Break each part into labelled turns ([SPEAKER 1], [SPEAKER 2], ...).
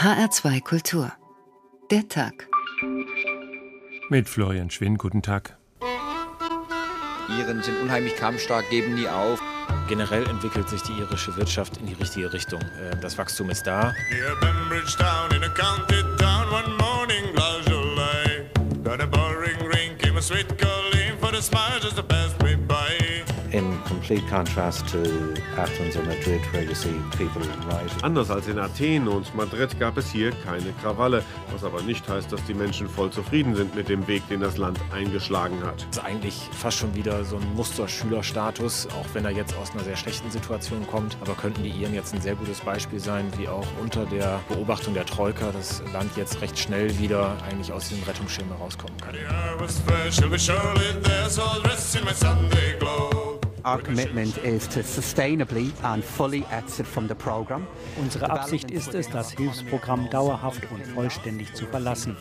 [SPEAKER 1] HR2 Kultur. Der Tag.
[SPEAKER 2] Mit Florian Schwinn, guten Tag.
[SPEAKER 3] Iren sind unheimlich kampfstark, geben nie auf.
[SPEAKER 4] Generell entwickelt sich die irische Wirtschaft in die richtige Richtung. Äh, das Wachstum ist da.
[SPEAKER 5] In complete contrast to Athens or Madrid, where you see people rioting.
[SPEAKER 6] Anders als in Athen und Madrid gab es hier keine Krawalle, was aber nicht heißt, dass die Menschen voll zufrieden sind mit dem Weg, den das Land eingeschlagen hat.
[SPEAKER 4] Das ist eigentlich fast schon wieder so ein Musterschülerstatus, auch wenn er jetzt aus einer sehr schlechten Situation kommt. Aber könnten die Iren jetzt ein sehr gutes Beispiel sein, wie auch unter der Beobachtung der Troika das Land jetzt recht schnell wieder eigentlich aus dem Rettungsschirm herauskommen kann.
[SPEAKER 7] Our commitment is to sustainably and fully exit from the program.
[SPEAKER 8] Unsere Absicht ist es, das Hilfsprogramm dauerhaft und vollständig zu verlassen.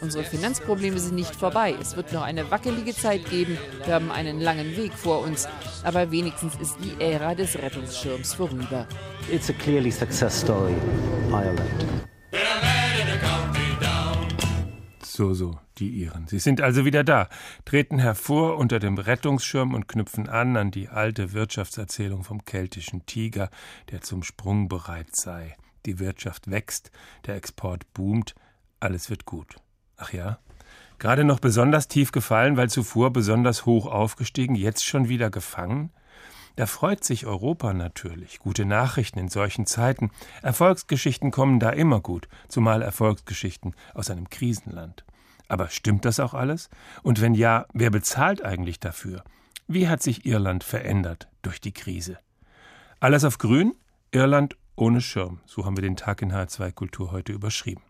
[SPEAKER 9] Unsere Finanzprobleme sind nicht vorbei. Es wird noch eine wackelige Zeit geben. Wir haben einen langen Weg vor uns. Aber wenigstens ist die Ära des Rettungsschirms vorüber.
[SPEAKER 5] It's a clearly success story, Ireland.
[SPEAKER 2] So, so, die Iren. Sie sind also wieder da, treten hervor unter dem Rettungsschirm und knüpfen an an die alte Wirtschaftserzählung vom keltischen Tiger, der zum Sprung bereit sei. Die Wirtschaft wächst, der Export boomt, alles wird gut. Ach ja? Gerade noch besonders tief gefallen, weil zuvor besonders hoch aufgestiegen, jetzt schon wieder gefangen? Da freut sich Europa natürlich. Gute Nachrichten in solchen Zeiten. Erfolgsgeschichten kommen da immer gut, zumal Erfolgsgeschichten aus einem Krisenland. Aber stimmt das auch alles? Und wenn ja, wer bezahlt eigentlich dafür? Wie hat sich Irland verändert durch die Krise? Alles auf grün? Irland ohne Schirm. So haben wir den Tag in H2 Kultur heute überschrieben.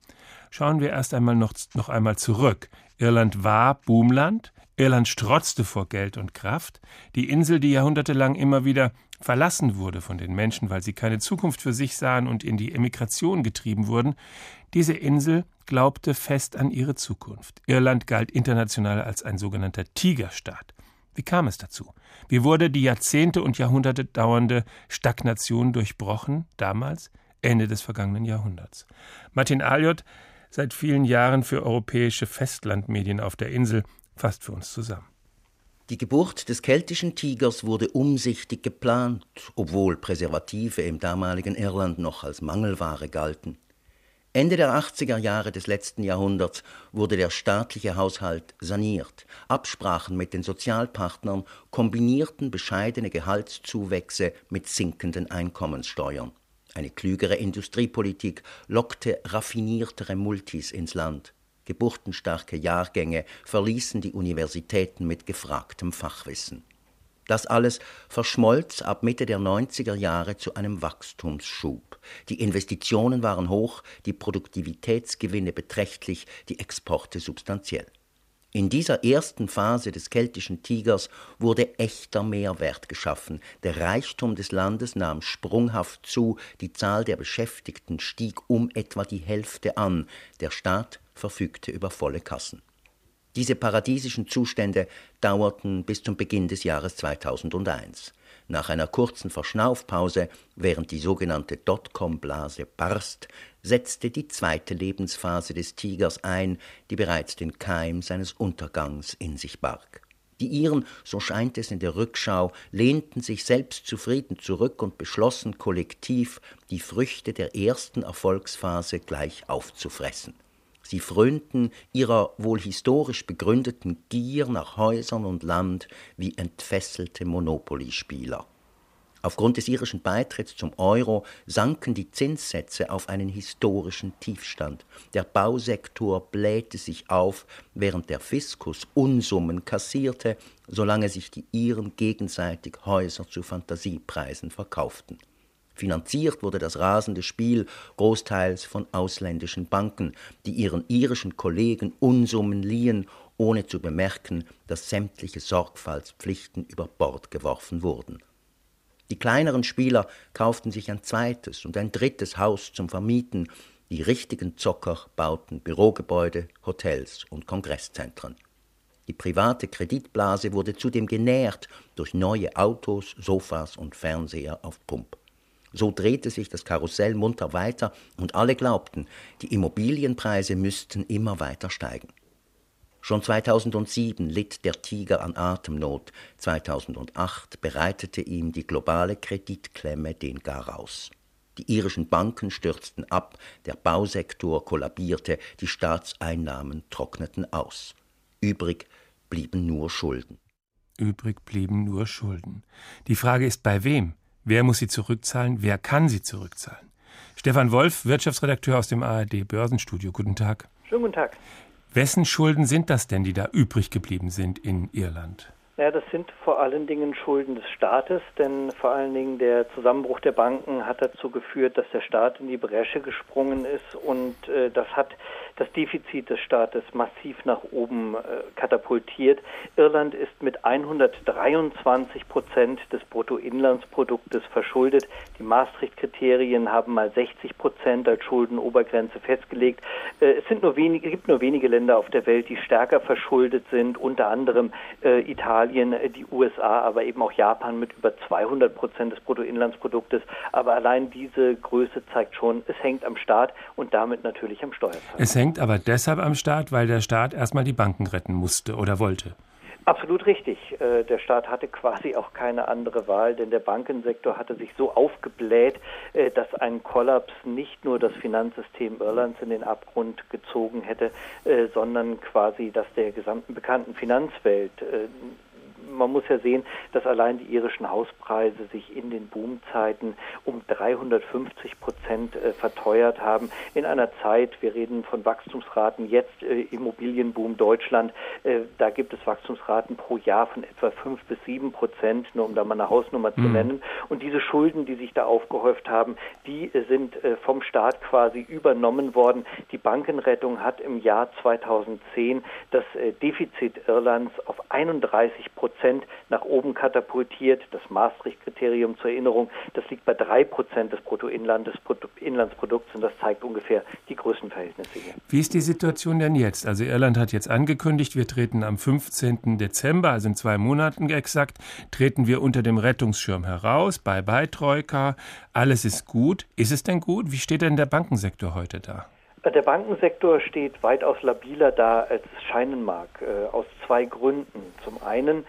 [SPEAKER 2] Schauen wir erst einmal noch, noch einmal zurück. Irland war Boomland, Irland strotzte vor Geld und Kraft, die Insel, die jahrhundertelang immer wieder verlassen wurde von den Menschen, weil sie keine Zukunft für sich sahen und in die Emigration getrieben wurden, diese Insel glaubte fest an ihre Zukunft. Irland galt international als ein sogenannter Tigerstaat. Wie kam es dazu? Wie wurde die Jahrzehnte und Jahrhunderte dauernde Stagnation durchbrochen, damals, Ende des vergangenen Jahrhunderts? Martin Aliot, seit vielen Jahren für europäische Festlandmedien auf der Insel, fasst für uns zusammen.
[SPEAKER 10] Die Geburt des keltischen Tigers wurde umsichtig geplant, obwohl Präservative im damaligen Irland noch als Mangelware galten. Ende der 80er Jahre des letzten Jahrhunderts wurde der staatliche Haushalt saniert. Absprachen mit den Sozialpartnern kombinierten bescheidene Gehaltszuwächse mit sinkenden Einkommenssteuern. Eine klügere Industriepolitik lockte raffiniertere Multis ins Land. Geburtenstarke Jahrgänge verließen die Universitäten mit gefragtem Fachwissen. Das alles verschmolz ab Mitte der 90er Jahre zu einem Wachstumsschub. Die Investitionen waren hoch, die Produktivitätsgewinne beträchtlich, die Exporte substanziell. In dieser ersten Phase des keltischen Tigers wurde echter Mehrwert geschaffen. Der Reichtum des Landes nahm sprunghaft zu, die Zahl der Beschäftigten stieg um etwa die Hälfte an, der Staat verfügte über volle Kassen. Diese paradiesischen Zustände dauerten bis zum Beginn des Jahres 2001. Nach einer kurzen Verschnaufpause, während die sogenannte Dotcom-Blase barst, setzte die zweite Lebensphase des Tigers ein, die bereits den Keim seines Untergangs in sich barg. Die Iren, so scheint es in der Rückschau, lehnten sich selbstzufrieden zurück und beschlossen kollektiv, die Früchte der ersten Erfolgsphase gleich aufzufressen. Sie frönten ihrer wohl historisch begründeten Gier nach Häusern und Land wie entfesselte Monopoly-Spieler. Aufgrund des irischen Beitritts zum Euro sanken die Zinssätze auf einen historischen Tiefstand. Der Bausektor blähte sich auf, während der Fiskus Unsummen kassierte, solange sich die Iren gegenseitig Häuser zu Fantasiepreisen verkauften. Finanziert wurde das rasende Spiel großteils von ausländischen Banken, die ihren irischen Kollegen Unsummen liehen, ohne zu bemerken, dass sämtliche Sorgfaltspflichten über Bord geworfen wurden. Die kleineren Spieler kauften sich ein zweites und ein drittes Haus zum Vermieten, die richtigen Zocker bauten Bürogebäude, Hotels und Kongresszentren. Die private Kreditblase wurde zudem genährt durch neue Autos, Sofas und Fernseher auf Pump. So drehte sich das Karussell munter weiter und alle glaubten, die Immobilienpreise müssten immer weiter steigen. Schon 2007 litt der Tiger an Atemnot, 2008 bereitete ihm die globale Kreditklemme den Garaus. Die irischen Banken stürzten ab, der Bausektor kollabierte, die Staatseinnahmen trockneten aus. Übrig blieben nur Schulden.
[SPEAKER 2] Übrig blieben nur Schulden. Die Frage ist, bei wem? Wer muss sie zurückzahlen? Wer kann sie zurückzahlen? Stefan Wolf, Wirtschaftsredakteur aus dem ARD Börsenstudio. Guten Tag.
[SPEAKER 11] Schönen guten Tag.
[SPEAKER 2] Wessen Schulden sind das denn, die da übrig geblieben sind in Irland?
[SPEAKER 11] Ja, das sind vor allen Dingen Schulden des Staates, denn vor allen Dingen der Zusammenbruch der Banken hat dazu geführt, dass der Staat in die Bresche gesprungen ist und äh, das hat das Defizit des Staates massiv nach oben äh, katapultiert. Irland ist mit 123 Prozent des Bruttoinlandsproduktes verschuldet. Die Maastricht-Kriterien haben mal 60 Prozent als Schuldenobergrenze festgelegt. Äh, es sind nur wenige, gibt nur wenige Länder auf der Welt, die stärker verschuldet sind, unter anderem äh, Italien, äh, die USA, aber eben auch Japan mit über 200 Prozent des Bruttoinlandsproduktes. Aber allein diese Größe zeigt schon, es hängt am Staat und damit natürlich am Steuerzahler
[SPEAKER 2] hängt aber deshalb am Staat, weil der Staat erstmal die Banken retten musste oder wollte.
[SPEAKER 11] Absolut richtig. Äh, der Staat hatte quasi auch keine andere Wahl, denn der Bankensektor hatte sich so aufgebläht, äh, dass ein Kollaps nicht nur das Finanzsystem Irlands in den Abgrund gezogen hätte, äh, sondern quasi das der gesamten bekannten Finanzwelt man muss ja sehen, dass allein die irischen Hauspreise sich in den Boomzeiten um 350 Prozent äh, verteuert haben. In einer Zeit, wir reden von Wachstumsraten, jetzt äh, Immobilienboom Deutschland, äh, da gibt es Wachstumsraten pro Jahr von etwa 5 bis 7 Prozent, nur um da mal eine Hausnummer mhm. zu nennen. Und diese Schulden, die sich da aufgehäuft haben, die sind vom Staat quasi übernommen worden. Die Bankenrettung hat im Jahr 2010 das Defizit Irlands auf 31 Prozent Prozent nach oben katapultiert. Das Maastricht-Kriterium zur Erinnerung, das liegt bei drei Prozent des Bruttoinlandsprodukts und das zeigt ungefähr die Größenverhältnisse hier.
[SPEAKER 2] Wie ist die Situation denn jetzt? Also Irland hat jetzt angekündigt, wir treten am 15. Dezember, also in zwei Monaten exakt, treten wir unter dem Rettungsschirm heraus. Bye bye Troika. Alles ist gut. Ist es denn gut? Wie steht denn der Bankensektor heute da?
[SPEAKER 11] Der Bankensektor steht weitaus labiler da, als es scheinen mag, äh, aus zwei Gründen. Zum einen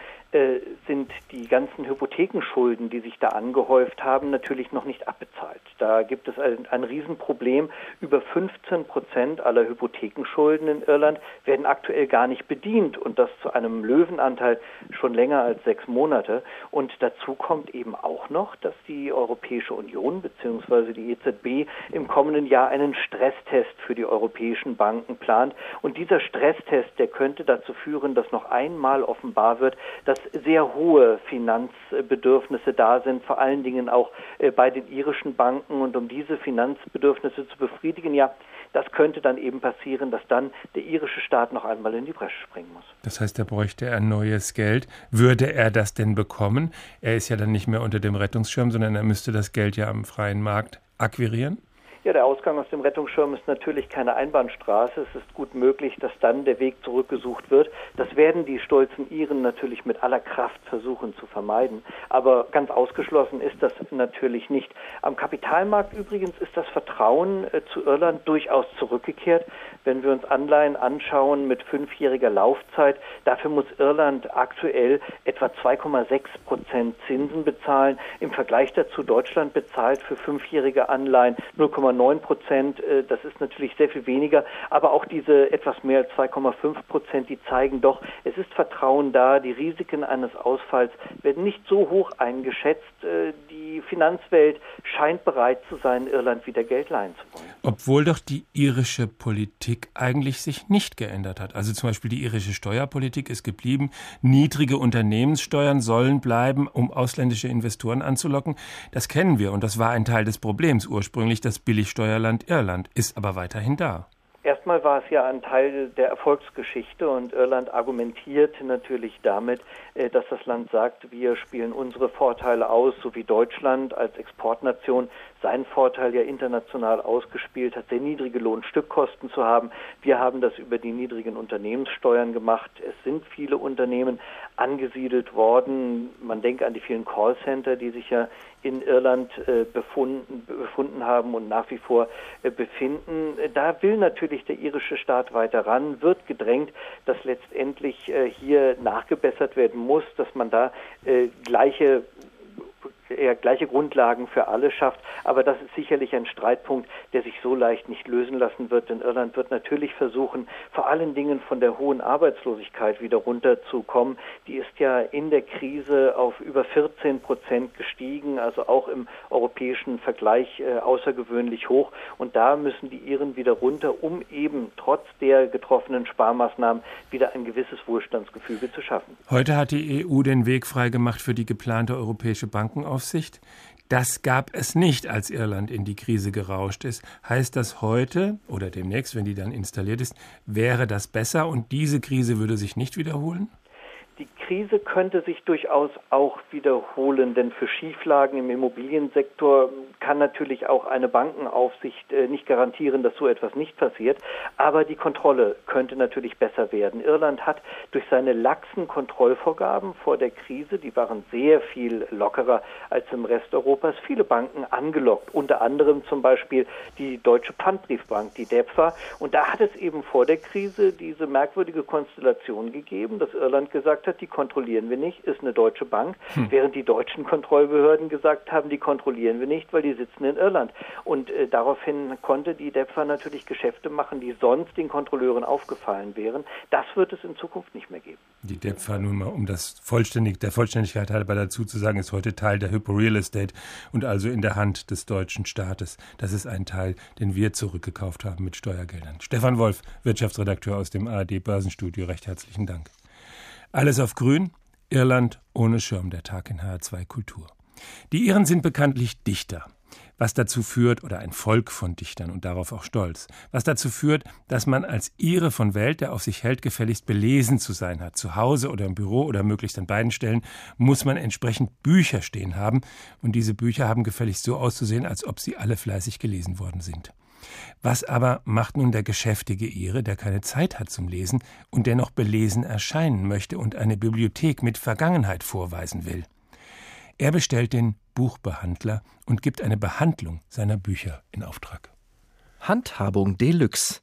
[SPEAKER 11] sind die ganzen Hypothekenschulden, die sich da angehäuft haben, natürlich noch nicht abbezahlt. Da gibt es ein, ein Riesenproblem. Über 15 Prozent aller Hypothekenschulden in Irland werden aktuell gar nicht bedient und das zu einem Löwenanteil schon länger als sechs Monate. Und dazu kommt eben auch noch, dass die Europäische Union bzw. die EZB im kommenden Jahr einen Stresstest für die europäischen Banken plant. Und dieser Stresstest, der könnte dazu führen, dass noch einmal offenbar wird, dass sehr hohe Finanzbedürfnisse da sind, vor allen Dingen auch äh, bei den irischen Banken. Und um diese Finanzbedürfnisse zu befriedigen, ja, das könnte dann eben passieren, dass dann der irische Staat noch einmal in die Bresche springen muss.
[SPEAKER 2] Das heißt, er bräuchte er neues Geld. Würde er das denn bekommen? Er ist ja dann nicht mehr unter dem Rettungsschirm, sondern er müsste das Geld ja am freien Markt akquirieren.
[SPEAKER 11] Ja, der Ausgang aus dem Rettungsschirm ist natürlich keine Einbahnstraße. Es ist gut möglich, dass dann der Weg zurückgesucht wird. Das werden die stolzen Iren natürlich mit aller Kraft versuchen zu vermeiden. Aber ganz ausgeschlossen ist das natürlich nicht. Am Kapitalmarkt übrigens ist das Vertrauen äh, zu Irland durchaus zurückgekehrt. Wenn wir uns Anleihen anschauen mit fünfjähriger Laufzeit, dafür muss Irland aktuell etwa 2,6 Prozent Zinsen bezahlen. Im Vergleich dazu Deutschland bezahlt für fünfjährige Anleihen 0,9 2,9 Prozent, äh, das ist natürlich sehr viel weniger, aber auch diese etwas mehr als 2,5 Prozent, die zeigen doch, es ist Vertrauen da, die Risiken eines Ausfalls werden nicht so hoch eingeschätzt. Äh, die Finanzwelt scheint bereit zu sein, Irland wieder Geld leihen zu wollen.
[SPEAKER 2] Obwohl doch die irische Politik eigentlich sich nicht geändert hat. Also zum Beispiel die irische Steuerpolitik ist geblieben. Niedrige Unternehmenssteuern sollen bleiben, um ausländische Investoren anzulocken. Das kennen wir und das war ein Teil des Problems ursprünglich, das billig Billigsteuerland Irland, ist aber weiterhin da
[SPEAKER 11] Erstmal war es ja ein Teil der Erfolgsgeschichte und Irland argumentiert natürlich damit, äh, dass das Land sagt, wir spielen unsere Vorteile aus, so wie Deutschland als Exportnation seinen Vorteil ja international ausgespielt hat, sehr niedrige Lohnstückkosten zu haben. Wir haben das über die niedrigen Unternehmenssteuern gemacht. Es sind viele Unternehmen angesiedelt worden. Man denkt an die vielen Callcenter, die sich ja in Irland äh, befunden, befunden haben und nach wie vor äh, befinden. Da will natürlich der irische Staat weiter ran, wird gedrängt, dass letztendlich äh, hier nachgebessert werden muss, dass man da gleiche er gleiche Grundlagen für alle schafft. Aber das ist sicherlich ein Streitpunkt, der sich so leicht nicht lösen lassen wird. Denn Irland wird natürlich versuchen, vor allen Dingen von der hohen Arbeitslosigkeit wieder runterzukommen. Die ist ja in der Krise auf über 14 Prozent gestiegen, also auch im europäischen Vergleich äh, außergewöhnlich hoch. Und da müssen die Iren wieder runter, um eben trotz der getroffenen Sparmaßnahmen wieder ein gewisses Wohlstandsgefüge zu schaffen.
[SPEAKER 2] Heute hat die EU den Weg freigemacht für die geplante europäische Bankenaufsicht. Aufsicht. Das gab es nicht, als Irland in die Krise gerauscht ist. Heißt das heute oder demnächst, wenn die dann installiert ist, wäre das besser und diese Krise würde sich nicht wiederholen?
[SPEAKER 11] Die Krise könnte sich durchaus auch wiederholen, denn für Schieflagen im Immobiliensektor kann natürlich auch eine Bankenaufsicht äh, nicht garantieren, dass so etwas nicht passiert. Aber die Kontrolle könnte natürlich besser werden. Irland hat durch seine laxen Kontrollvorgaben vor der Krise, die waren sehr viel lockerer als im Rest Europas, viele Banken angelockt. Unter anderem zum Beispiel die Deutsche Pfandbriefbank, die DEPFA. Und da hat es eben vor der Krise diese merkwürdige Konstellation gegeben, dass Irland gesagt hat, die kontrollieren wir nicht, ist eine deutsche Bank, hm. während die deutschen Kontrollbehörden gesagt haben, die kontrollieren wir nicht, weil die sitzen in Irland. Und äh, daraufhin konnte die DEPFA natürlich Geschäfte machen, die sonst den Kontrolleuren aufgefallen wären. Das wird es in Zukunft nicht mehr geben.
[SPEAKER 2] Die DEPFA, nun mal um das vollständig, der Vollständigkeit halber dazu zu sagen, ist heute Teil der Hypo Real Estate und also in der Hand des deutschen Staates. Das ist ein Teil, den wir zurückgekauft haben mit Steuergeldern. Stefan Wolf, Wirtschaftsredakteur aus dem ARD Börsenstudio, recht herzlichen Dank. Alles auf Grün, Irland ohne Schirm, der Tag in HR2 Kultur. Die Iren sind bekanntlich Dichter, was dazu führt, oder ein Volk von Dichtern und darauf auch stolz, was dazu führt, dass man als Ire von Welt, der auf sich hält, gefälligst belesen zu sein hat. Zu Hause oder im Büro oder möglichst an beiden Stellen muss man entsprechend Bücher stehen haben und diese Bücher haben gefälligst so auszusehen, als ob sie alle fleißig gelesen worden sind. Was aber macht nun der geschäftige Ire, der keine Zeit hat zum Lesen und dennoch belesen erscheinen möchte und eine Bibliothek mit Vergangenheit vorweisen will? Er bestellt den Buchbehandler und gibt eine Behandlung seiner Bücher in Auftrag.
[SPEAKER 12] Handhabung Deluxe.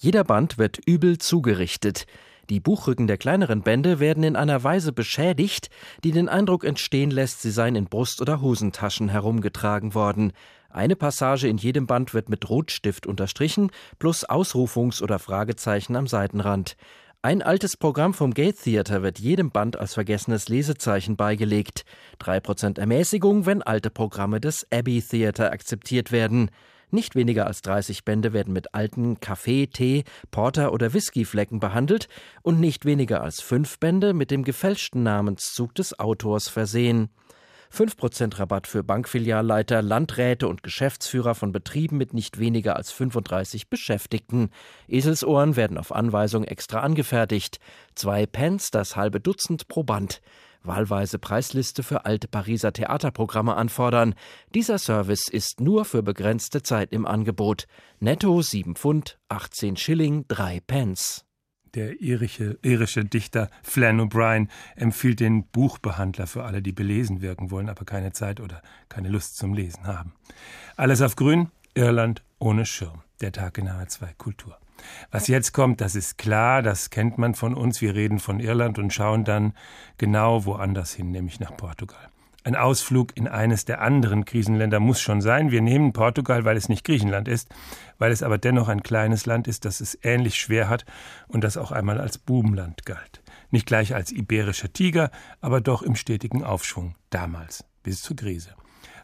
[SPEAKER 12] Jeder Band wird übel zugerichtet. Die Buchrücken der kleineren Bände werden in einer Weise beschädigt, die den Eindruck entstehen lässt, sie seien in Brust- oder Hosentaschen herumgetragen worden. Eine Passage in jedem Band wird mit Rotstift unterstrichen, plus Ausrufungs- oder Fragezeichen am Seitenrand. Ein altes Programm vom Gate Theater wird jedem Band als vergessenes Lesezeichen beigelegt. Drei Prozent Ermäßigung, wenn alte Programme des Abbey Theater akzeptiert werden. Nicht weniger als 30 Bände werden mit alten Kaffee, Tee, Porter oder Whiskyflecken behandelt und nicht weniger als fünf Bände mit dem gefälschten Namenszug des Autors versehen. 5% Rabatt für Bankfilialleiter, Landräte und Geschäftsführer von Betrieben mit nicht weniger als 35 Beschäftigten. Eselsohren werden auf Anweisung extra angefertigt. Zwei Pence das halbe Dutzend pro Band. Wahlweise Preisliste für alte Pariser Theaterprogramme anfordern. Dieser Service ist nur für begrenzte Zeit im Angebot. Netto 7 Pfund, 18 Schilling, 3 Pence.
[SPEAKER 2] Der irische, irische Dichter Flann O'Brien empfiehlt den Buchbehandler für alle, die belesen wirken wollen, aber keine Zeit oder keine Lust zum Lesen haben. Alles auf Grün, Irland ohne Schirm. Der Tag in H2 Kultur. Was jetzt kommt, das ist klar, das kennt man von uns. Wir reden von Irland und schauen dann genau woanders hin, nämlich nach Portugal. Ein Ausflug in eines der anderen Krisenländer muss schon sein. Wir nehmen Portugal, weil es nicht Griechenland ist, weil es aber dennoch ein kleines Land ist, das es ähnlich schwer hat und das auch einmal als Bubenland galt. Nicht gleich als iberischer Tiger, aber doch im stetigen Aufschwung damals, bis zur Krise.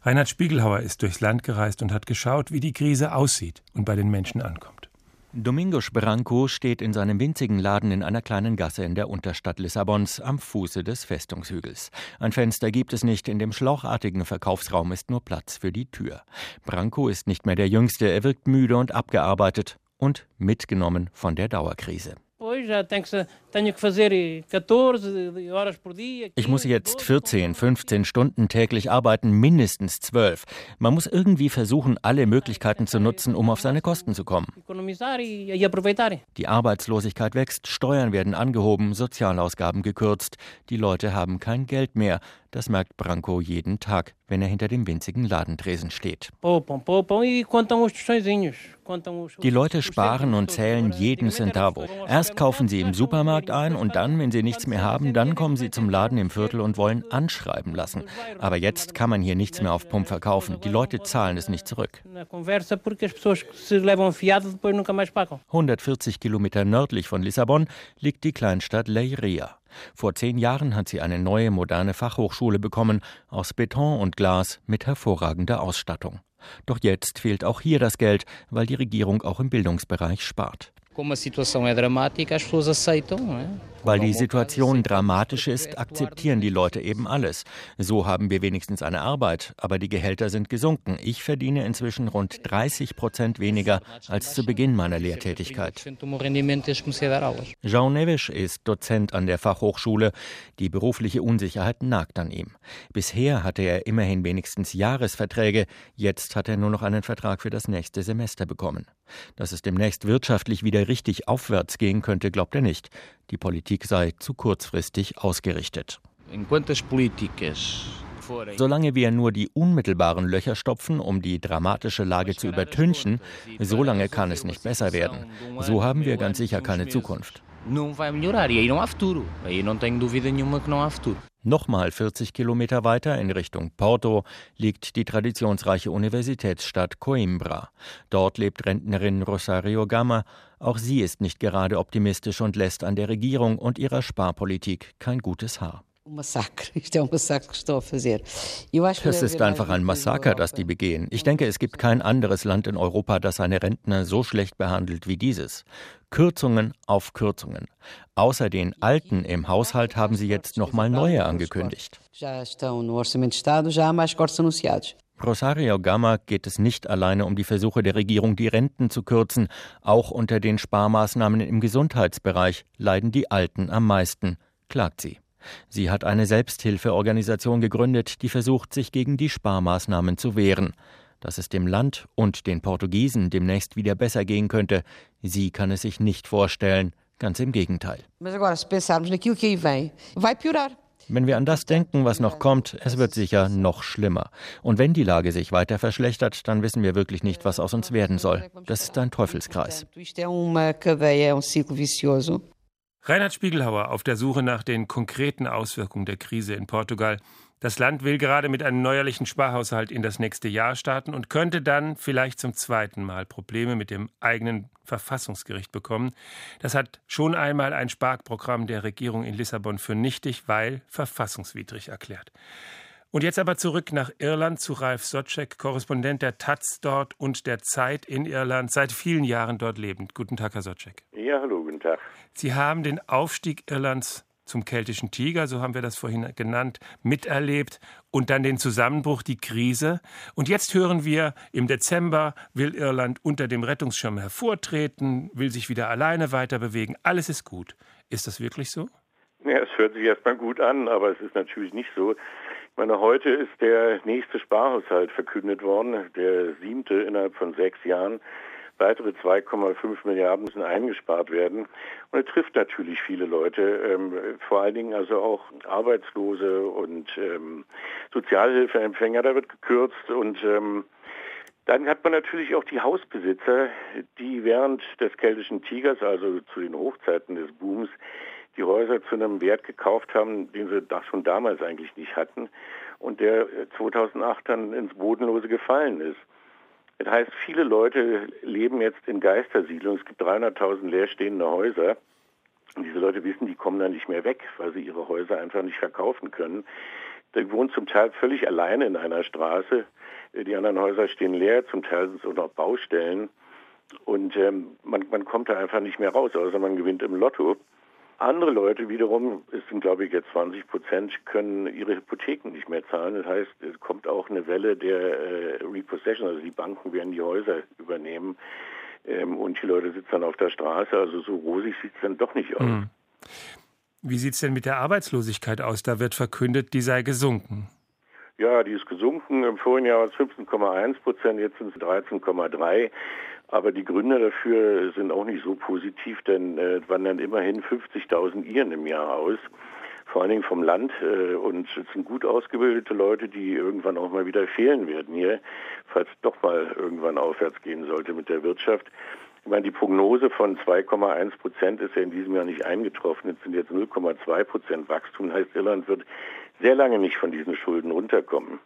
[SPEAKER 2] Reinhard Spiegelhauer ist durchs Land gereist und hat geschaut, wie die Krise aussieht und bei den Menschen ankommt.
[SPEAKER 13] Domingos Branco steht in seinem winzigen Laden in einer kleinen Gasse in der Unterstadt Lissabons am Fuße des Festungshügels. Ein Fenster gibt es nicht, in dem schlauchartigen Verkaufsraum ist nur Platz für die Tür. Branco ist nicht mehr der Jüngste, er wirkt müde und abgearbeitet und mitgenommen von der Dauerkrise. Ich muss jetzt 14, 15 Stunden täglich arbeiten, mindestens 12. Man muss irgendwie versuchen, alle Möglichkeiten zu nutzen, um auf seine Kosten zu kommen. Die Arbeitslosigkeit wächst, Steuern werden angehoben, Sozialausgaben gekürzt. Die Leute haben kein Geld mehr. Das merkt Branko jeden Tag, wenn er hinter dem winzigen Ladentresen steht. Die Leute sparen und zählen jeden Centavo. Erst kaufen sie im Supermarkt ein und dann, wenn sie nichts mehr haben, dann kommen sie zum Laden im Viertel und wollen anschreiben lassen. Aber jetzt kann man hier nichts mehr auf Pump verkaufen. Die Leute zahlen es nicht zurück. 140 Kilometer nördlich von Lissabon liegt die Kleinstadt Leiria. Vor zehn Jahren hat sie eine neue moderne Fachhochschule bekommen, aus Beton und Glas mit hervorragender Ausstattung. Doch jetzt fehlt auch hier das Geld, weil die Regierung auch im Bildungsbereich spart. Weil die Situation dramatisch ist, akzeptieren die Leute eben alles. So haben wir wenigstens eine Arbeit, aber die Gehälter sind gesunken. Ich verdiene inzwischen rund 30 Prozent weniger als zu Beginn meiner Lehrtätigkeit. Jean Neves ist Dozent an der Fachhochschule. Die berufliche Unsicherheit nagt an ihm. Bisher hatte er immerhin wenigstens Jahresverträge. Jetzt hat er nur noch einen Vertrag für das nächste Semester bekommen. Dass es demnächst wirtschaftlich wieder richtig aufwärts gehen könnte, glaubt er nicht. Die Politik sei zu kurzfristig ausgerichtet. Solange wir nur die unmittelbaren Löcher stopfen, um die dramatische Lage zu übertünchen, solange kann es nicht besser werden. So haben wir ganz sicher keine Zukunft. Nochmal 40 Kilometer weiter in Richtung Porto liegt die traditionsreiche Universitätsstadt Coimbra. Dort lebt Rentnerin Rosario Gama. Auch sie ist nicht gerade optimistisch und lässt an der Regierung und ihrer Sparpolitik kein gutes Haar. Es ist einfach ein Massaker, das die begehen. Ich denke, es gibt kein anderes Land in Europa, das seine Rentner so schlecht behandelt wie dieses. Kürzungen auf Kürzungen. Außer den alten im Haushalt haben sie jetzt nochmal neue angekündigt. Rosario Gama geht es nicht alleine um die Versuche der Regierung, die Renten zu kürzen. Auch unter den Sparmaßnahmen im Gesundheitsbereich leiden die Alten am meisten, klagt sie. Sie hat eine Selbsthilfeorganisation gegründet, die versucht, sich gegen die Sparmaßnahmen zu wehren. Dass es dem Land und den Portugiesen demnächst wieder besser gehen könnte, sie kann es sich nicht vorstellen, ganz im Gegenteil. Wenn wir an das denken, was noch kommt, es wird sicher noch schlimmer. Und wenn die Lage sich weiter verschlechtert, dann wissen wir wirklich nicht, was aus uns werden soll. Das ist ein Teufelskreis.
[SPEAKER 2] Reinhard Spiegelhauer auf der Suche nach den konkreten Auswirkungen der Krise in Portugal. Das Land will gerade mit einem neuerlichen Sparhaushalt in das nächste Jahr starten und könnte dann vielleicht zum zweiten Mal Probleme mit dem eigenen Verfassungsgericht bekommen. Das hat schon einmal ein Sparprogramm der Regierung in Lissabon für nichtig, weil verfassungswidrig erklärt. Und jetzt aber zurück nach Irland zu Ralf Socek, Korrespondent der Taz dort und der Zeit in Irland, seit vielen Jahren dort lebend. Guten Tag, Herr Socek.
[SPEAKER 14] Ja, hallo, guten Tag.
[SPEAKER 2] Sie haben den Aufstieg Irlands zum keltischen Tiger, so haben wir das vorhin genannt, miterlebt und dann den Zusammenbruch, die Krise. Und jetzt hören wir, im Dezember will Irland unter dem Rettungsschirm hervortreten, will sich wieder alleine weiter bewegen. Alles ist gut. Ist das wirklich so?
[SPEAKER 14] Ja, es hört sich erstmal gut an, aber es ist natürlich nicht so. Ich meine, heute ist der nächste Sparhaushalt verkündet worden, der siebte innerhalb von sechs Jahren. Weitere 2,5 Milliarden müssen eingespart werden. Und er trifft natürlich viele Leute, ähm, vor allen Dingen also auch Arbeitslose und ähm, Sozialhilfeempfänger. Da wird gekürzt und ähm, dann hat man natürlich auch die Hausbesitzer, die während des keltischen Tigers, also zu den Hochzeiten des Booms, die Häuser zu einem Wert gekauft haben, den sie das schon damals eigentlich nicht hatten und der 2008 dann ins Bodenlose gefallen ist. Das heißt, viele Leute leben jetzt in Geistersiedlungen. Es gibt 300.000 leerstehende Häuser. Und diese Leute wissen, die kommen dann nicht mehr weg, weil sie ihre Häuser einfach nicht verkaufen können. Die wohnen zum Teil völlig alleine in einer Straße. Die anderen Häuser stehen leer, zum Teil sind es auch noch Baustellen. Und ähm, man, man kommt da einfach nicht mehr raus, außer man gewinnt im Lotto. Andere Leute wiederum, es sind glaube ich jetzt 20 Prozent, können ihre Hypotheken nicht mehr zahlen. Das heißt, es kommt auch eine Welle der äh, Repossession, also die Banken werden die Häuser übernehmen. Ähm, und die Leute sitzen dann auf der Straße. Also so rosig sieht es dann doch nicht aus. Mhm.
[SPEAKER 2] Wie sieht es denn mit der Arbeitslosigkeit aus? Da wird verkündet, die sei gesunken.
[SPEAKER 14] Ja, die ist gesunken. Im vorigen Jahr war es 15,1 Prozent, jetzt sind es 13,3. Aber die Gründe dafür sind auch nicht so positiv, denn äh, wandern immerhin 50.000 Iren im Jahr aus vor allen Dingen vom Land. Äh, und es sind gut ausgebildete Leute, die irgendwann auch mal wieder fehlen werden hier, falls es doch mal irgendwann aufwärts gehen sollte mit der Wirtschaft. Ich meine, die Prognose von 2,1 Prozent ist ja in diesem Jahr nicht eingetroffen. Jetzt sind jetzt 0,2 Prozent Wachstum. Heißt, Irland wird sehr lange nicht von diesen Schulden runterkommen.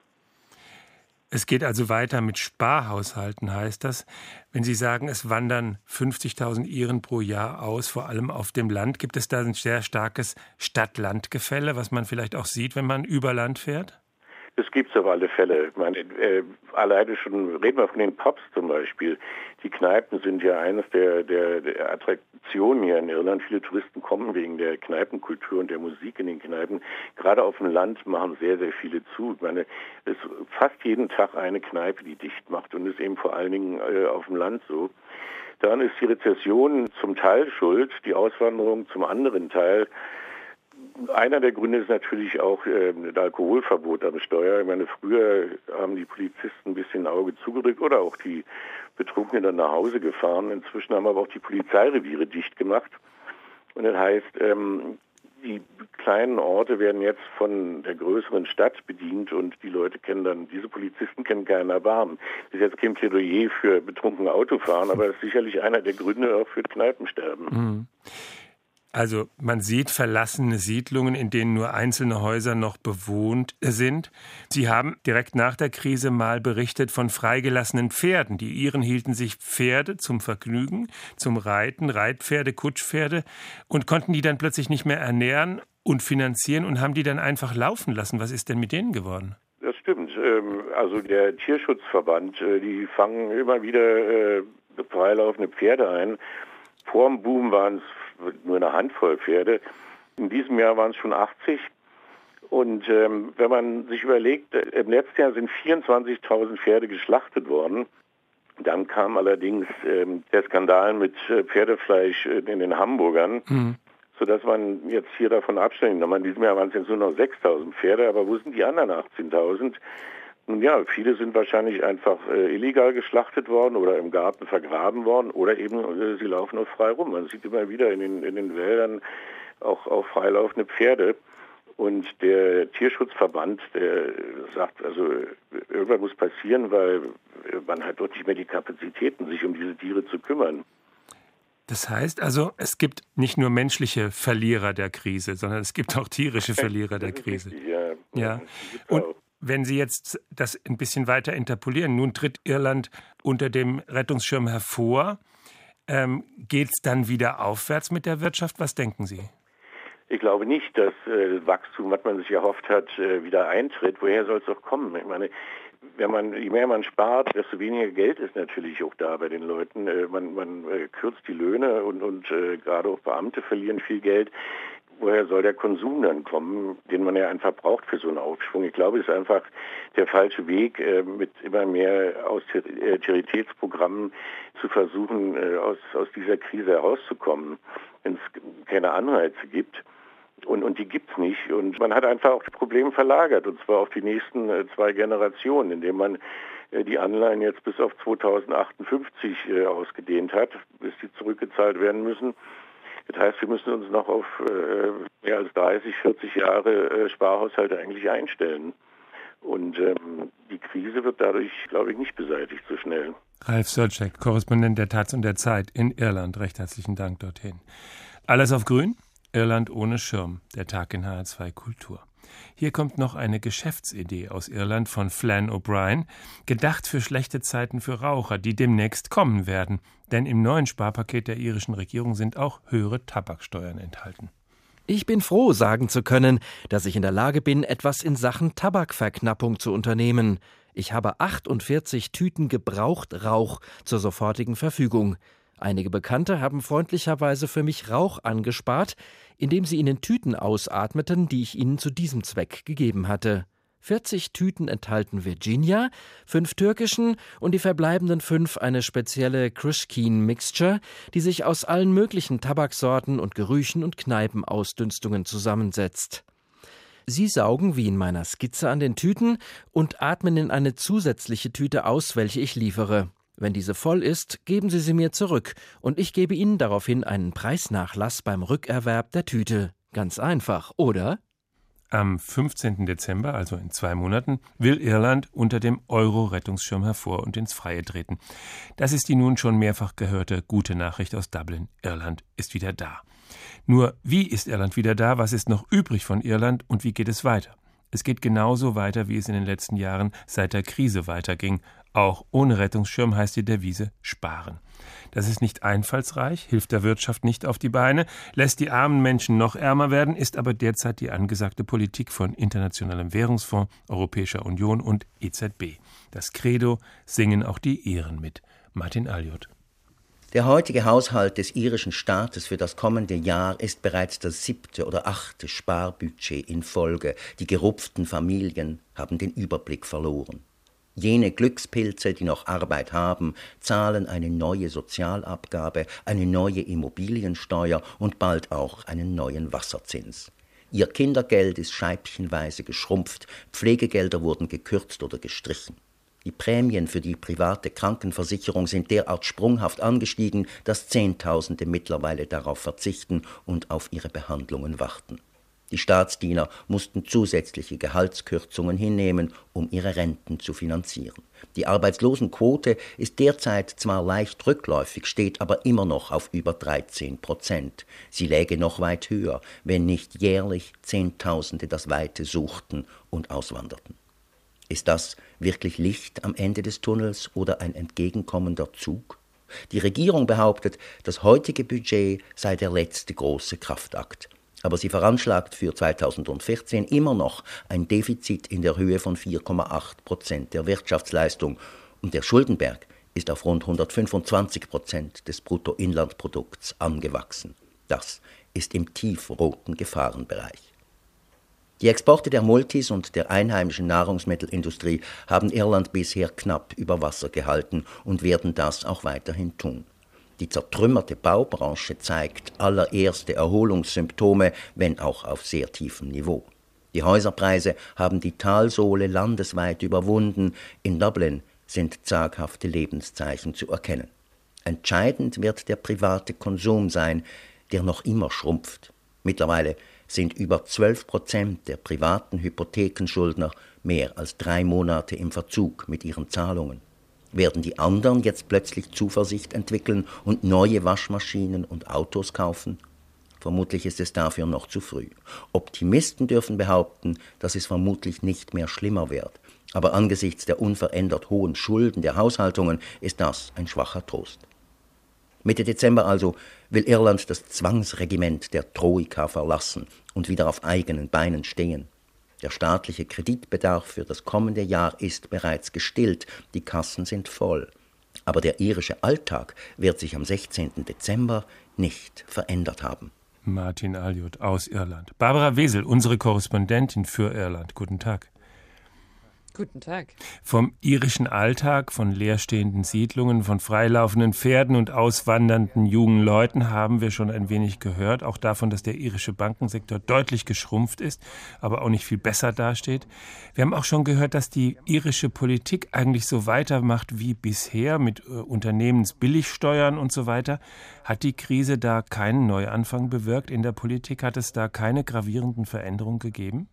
[SPEAKER 2] Es geht also weiter mit Sparhaushalten, heißt das. Wenn Sie sagen, es wandern 50.000 Iren pro Jahr aus, vor allem auf dem Land, gibt es da ein sehr starkes Stadt-Land-Gefälle, was man vielleicht auch sieht, wenn man über Land fährt?
[SPEAKER 14] Das gibt es auf alle Fälle. Meine, äh, alleine schon, reden wir von den Pubs zum Beispiel. Die Kneipen sind ja eines der, der, der, Attraktionen hier in Irland. Viele Touristen kommen wegen der Kneipenkultur und der Musik in den Kneipen. Gerade auf dem Land machen sehr, sehr viele zu. Ich meine, es ist fast jeden Tag eine Kneipe, die dicht macht und ist eben vor allen Dingen äh, auf dem Land so. Dann ist die Rezession zum Teil schuld, die Auswanderung zum anderen Teil einer der Gründe ist natürlich auch äh, das Alkoholverbot am Steuer. Ich meine, früher haben die Polizisten ein bisschen Auge zugedrückt oder auch die Betrunkenen dann nach Hause gefahren. Inzwischen haben aber auch die Polizeireviere dicht gemacht. Und das heißt, ähm, die kleinen Orte werden jetzt von der größeren Stadt bedient und die Leute kennen dann, diese Polizisten kennen keinen Erbarmen. Das ist jetzt kein Plädoyer für betrunkene Autofahren, aber das ist sicherlich einer der Gründe auch für Kneipensterben. Mhm.
[SPEAKER 2] Also man sieht verlassene Siedlungen, in denen nur einzelne Häuser noch bewohnt sind. Sie haben direkt nach der Krise mal berichtet von freigelassenen Pferden. Die Iren hielten sich Pferde zum Vergnügen, zum Reiten, Reitpferde, Kutschpferde und konnten die dann plötzlich nicht mehr ernähren und finanzieren und haben die dann einfach laufen lassen. Was ist denn mit denen geworden?
[SPEAKER 14] Das stimmt. Ähm, also der Tierschutzverband, äh, die fangen immer wieder äh, freilaufende Pferde ein. Vor dem Boom waren es nur eine Handvoll Pferde. In diesem Jahr waren es schon 80. Und ähm, wenn man sich überlegt, äh, im letzten Jahr sind 24.000 Pferde geschlachtet worden. Dann kam allerdings ähm, der Skandal mit äh, Pferdefleisch äh, in den Hamburgern, mhm. sodass man jetzt hier davon abstellen kann. In diesem Jahr waren es jetzt nur noch 6.000 Pferde, aber wo sind die anderen 18.000? Nun ja, viele sind wahrscheinlich einfach äh, illegal geschlachtet worden oder im Garten vergraben worden oder eben äh, sie laufen auch frei rum. Man sieht immer wieder in den, in den Wäldern auch, auch freilaufende Pferde. Und der Tierschutzverband, der sagt, also irgendwas muss passieren, weil man hat dort nicht mehr die Kapazitäten, sich um diese Tiere zu kümmern.
[SPEAKER 2] Das heißt also, es gibt nicht nur menschliche Verlierer der Krise, sondern es gibt auch tierische Verlierer der Krise.
[SPEAKER 14] Richtig, ja.
[SPEAKER 2] ja. Und wenn Sie jetzt das ein bisschen weiter interpolieren, nun tritt Irland unter dem Rettungsschirm hervor. Ähm, Geht es dann wieder aufwärts mit der Wirtschaft? Was denken Sie?
[SPEAKER 14] Ich glaube nicht, dass äh, Wachstum, was man sich erhofft hat, äh, wieder eintritt. Woher soll es doch kommen? Ich meine, wenn man, je mehr man spart, desto weniger Geld ist natürlich auch da bei den Leuten. Äh, man, man äh, kürzt die Löhne und, und äh, gerade auch Beamte verlieren viel Geld woher soll der Konsum dann kommen, den man ja einfach braucht für so einen Aufschwung? Ich glaube, es ist einfach der falsche Weg, äh, mit immer mehr Austeritätsprogrammen äh, zu versuchen, äh, aus, aus dieser Krise herauszukommen, wenn es keine Anreize gibt. Und, und die gibt es nicht. Und man hat einfach auch das Problem verlagert, und zwar auf die nächsten zwei Generationen, indem man die Anleihen jetzt bis auf 2058 ausgedehnt hat, bis die zurückgezahlt werden müssen. Das heißt, wir müssen uns noch auf äh, mehr als 30, 40 Jahre äh, Sparhaushalte eigentlich einstellen. Und ähm, die Krise wird dadurch, glaube ich, nicht beseitigt so schnell.
[SPEAKER 2] Ralf Sörczek, Korrespondent der Taz und der Zeit in Irland. Recht herzlichen Dank dorthin. Alles auf Grün? Irland ohne Schirm. Der Tag in HR2 Kultur. Hier kommt noch eine Geschäftsidee aus Irland von Flann O'Brien, gedacht für schlechte Zeiten für Raucher, die demnächst kommen werden. Denn im neuen Sparpaket der irischen Regierung sind auch höhere Tabaksteuern enthalten.
[SPEAKER 12] Ich bin froh, sagen zu können, dass ich in der Lage bin, etwas in Sachen Tabakverknappung zu unternehmen. Ich habe 48 Tüten Gebrauchtrauch zur sofortigen Verfügung. Einige Bekannte haben freundlicherweise für mich Rauch angespart, indem sie ihn in Tüten ausatmeten, die ich ihnen zu diesem Zweck gegeben hatte. 40 Tüten enthalten Virginia, fünf türkischen und die verbleibenden fünf eine spezielle Krishkin Mixture, die sich aus allen möglichen Tabaksorten und Gerüchen und Kneipenausdünstungen zusammensetzt. Sie saugen wie in meiner Skizze an den Tüten und atmen in eine zusätzliche Tüte aus, welche ich liefere. Wenn diese voll ist, geben Sie sie mir zurück und ich gebe Ihnen daraufhin einen Preisnachlass beim Rückerwerb der Tüte. Ganz einfach, oder?
[SPEAKER 2] Am 15. Dezember, also in zwei Monaten, will Irland unter dem Euro-Rettungsschirm hervor und ins Freie treten. Das ist die nun schon mehrfach gehörte gute Nachricht aus Dublin. Irland ist wieder da. Nur wie ist Irland wieder da? Was ist noch übrig von Irland und wie geht es weiter? Es geht genauso weiter, wie es in den letzten Jahren seit der Krise weiterging. Auch ohne Rettungsschirm heißt die Devise sparen. Das ist nicht einfallsreich, hilft der Wirtschaft nicht auf die Beine, lässt die armen Menschen noch ärmer werden, ist aber derzeit die angesagte Politik von Internationalem Währungsfonds, Europäischer Union und EZB. Das Credo singen auch die Ehren mit. Martin Alliot.
[SPEAKER 10] Der heutige Haushalt des irischen Staates für das kommende Jahr ist bereits das siebte oder achte Sparbudget in Folge. Die gerupften Familien haben den Überblick verloren. Jene Glückspilze, die noch Arbeit haben, zahlen eine neue Sozialabgabe, eine neue Immobiliensteuer und bald auch einen neuen Wasserzins. Ihr Kindergeld ist scheibchenweise geschrumpft, Pflegegelder wurden gekürzt oder gestrichen. Die Prämien für die private Krankenversicherung sind derart sprunghaft angestiegen, dass Zehntausende mittlerweile darauf verzichten und auf ihre Behandlungen warten. Die Staatsdiener mussten zusätzliche Gehaltskürzungen hinnehmen, um ihre Renten zu finanzieren. Die Arbeitslosenquote ist derzeit zwar leicht rückläufig, steht aber immer noch auf über 13 Prozent. Sie läge noch weit höher, wenn nicht jährlich Zehntausende das Weite suchten und auswanderten. Ist das wirklich Licht am Ende des Tunnels oder ein entgegenkommender Zug? Die Regierung behauptet, das heutige Budget sei der letzte große Kraftakt aber sie veranschlagt für 2014 immer noch ein Defizit in der Höhe von 4,8 Prozent der Wirtschaftsleistung und der Schuldenberg ist auf rund 125 Prozent des Bruttoinlandprodukts angewachsen. Das ist im tiefroten Gefahrenbereich. Die Exporte der Multis und der einheimischen Nahrungsmittelindustrie haben Irland bisher knapp über Wasser gehalten und werden das auch weiterhin tun. Die zertrümmerte Baubranche zeigt allererste Erholungssymptome, wenn auch auf sehr tiefem Niveau. Die Häuserpreise haben die Talsohle landesweit überwunden. In Dublin sind zaghafte Lebenszeichen zu erkennen. Entscheidend wird der private Konsum sein, der noch immer schrumpft. Mittlerweile sind über 12 Prozent der privaten Hypothekenschuldner mehr als drei Monate im Verzug mit ihren Zahlungen. Werden die anderen jetzt plötzlich Zuversicht entwickeln und neue Waschmaschinen und Autos kaufen? Vermutlich ist es dafür noch zu früh. Optimisten dürfen behaupten, dass es vermutlich nicht mehr schlimmer wird. Aber angesichts der unverändert hohen Schulden der Haushaltungen ist das ein schwacher Trost. Mitte Dezember also will Irland das Zwangsregiment der Troika verlassen und wieder auf eigenen Beinen stehen. Der staatliche Kreditbedarf für das kommende Jahr ist bereits gestillt, die Kassen sind voll. Aber der irische Alltag wird sich am 16. Dezember nicht verändert haben.
[SPEAKER 2] Martin Aljot aus Irland. Barbara Wesel, unsere Korrespondentin für Irland. Guten Tag.
[SPEAKER 9] Guten Tag.
[SPEAKER 2] Vom irischen Alltag, von leerstehenden Siedlungen, von freilaufenden Pferden und auswandernden jungen Leuten haben wir schon ein wenig gehört. Auch davon, dass der irische Bankensektor deutlich geschrumpft ist, aber auch nicht viel besser dasteht. Wir haben auch schon gehört, dass die irische Politik eigentlich so weitermacht wie bisher mit äh, Unternehmensbilligsteuern und so weiter. Hat die Krise da keinen Neuanfang bewirkt in der Politik? Hat es da keine gravierenden Veränderungen gegeben?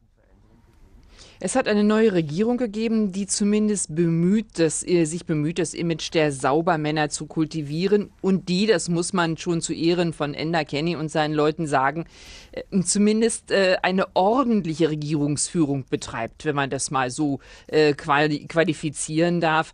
[SPEAKER 9] Es hat eine neue Regierung gegeben, die zumindest bemüht, das, äh, sich bemüht, das Image der Saubermänner zu kultivieren. Und die, das muss man schon zu Ehren von Enda Kenny und seinen Leuten sagen, zumindest äh, eine ordentliche Regierungsführung betreibt, wenn man das mal so qualifizieren darf.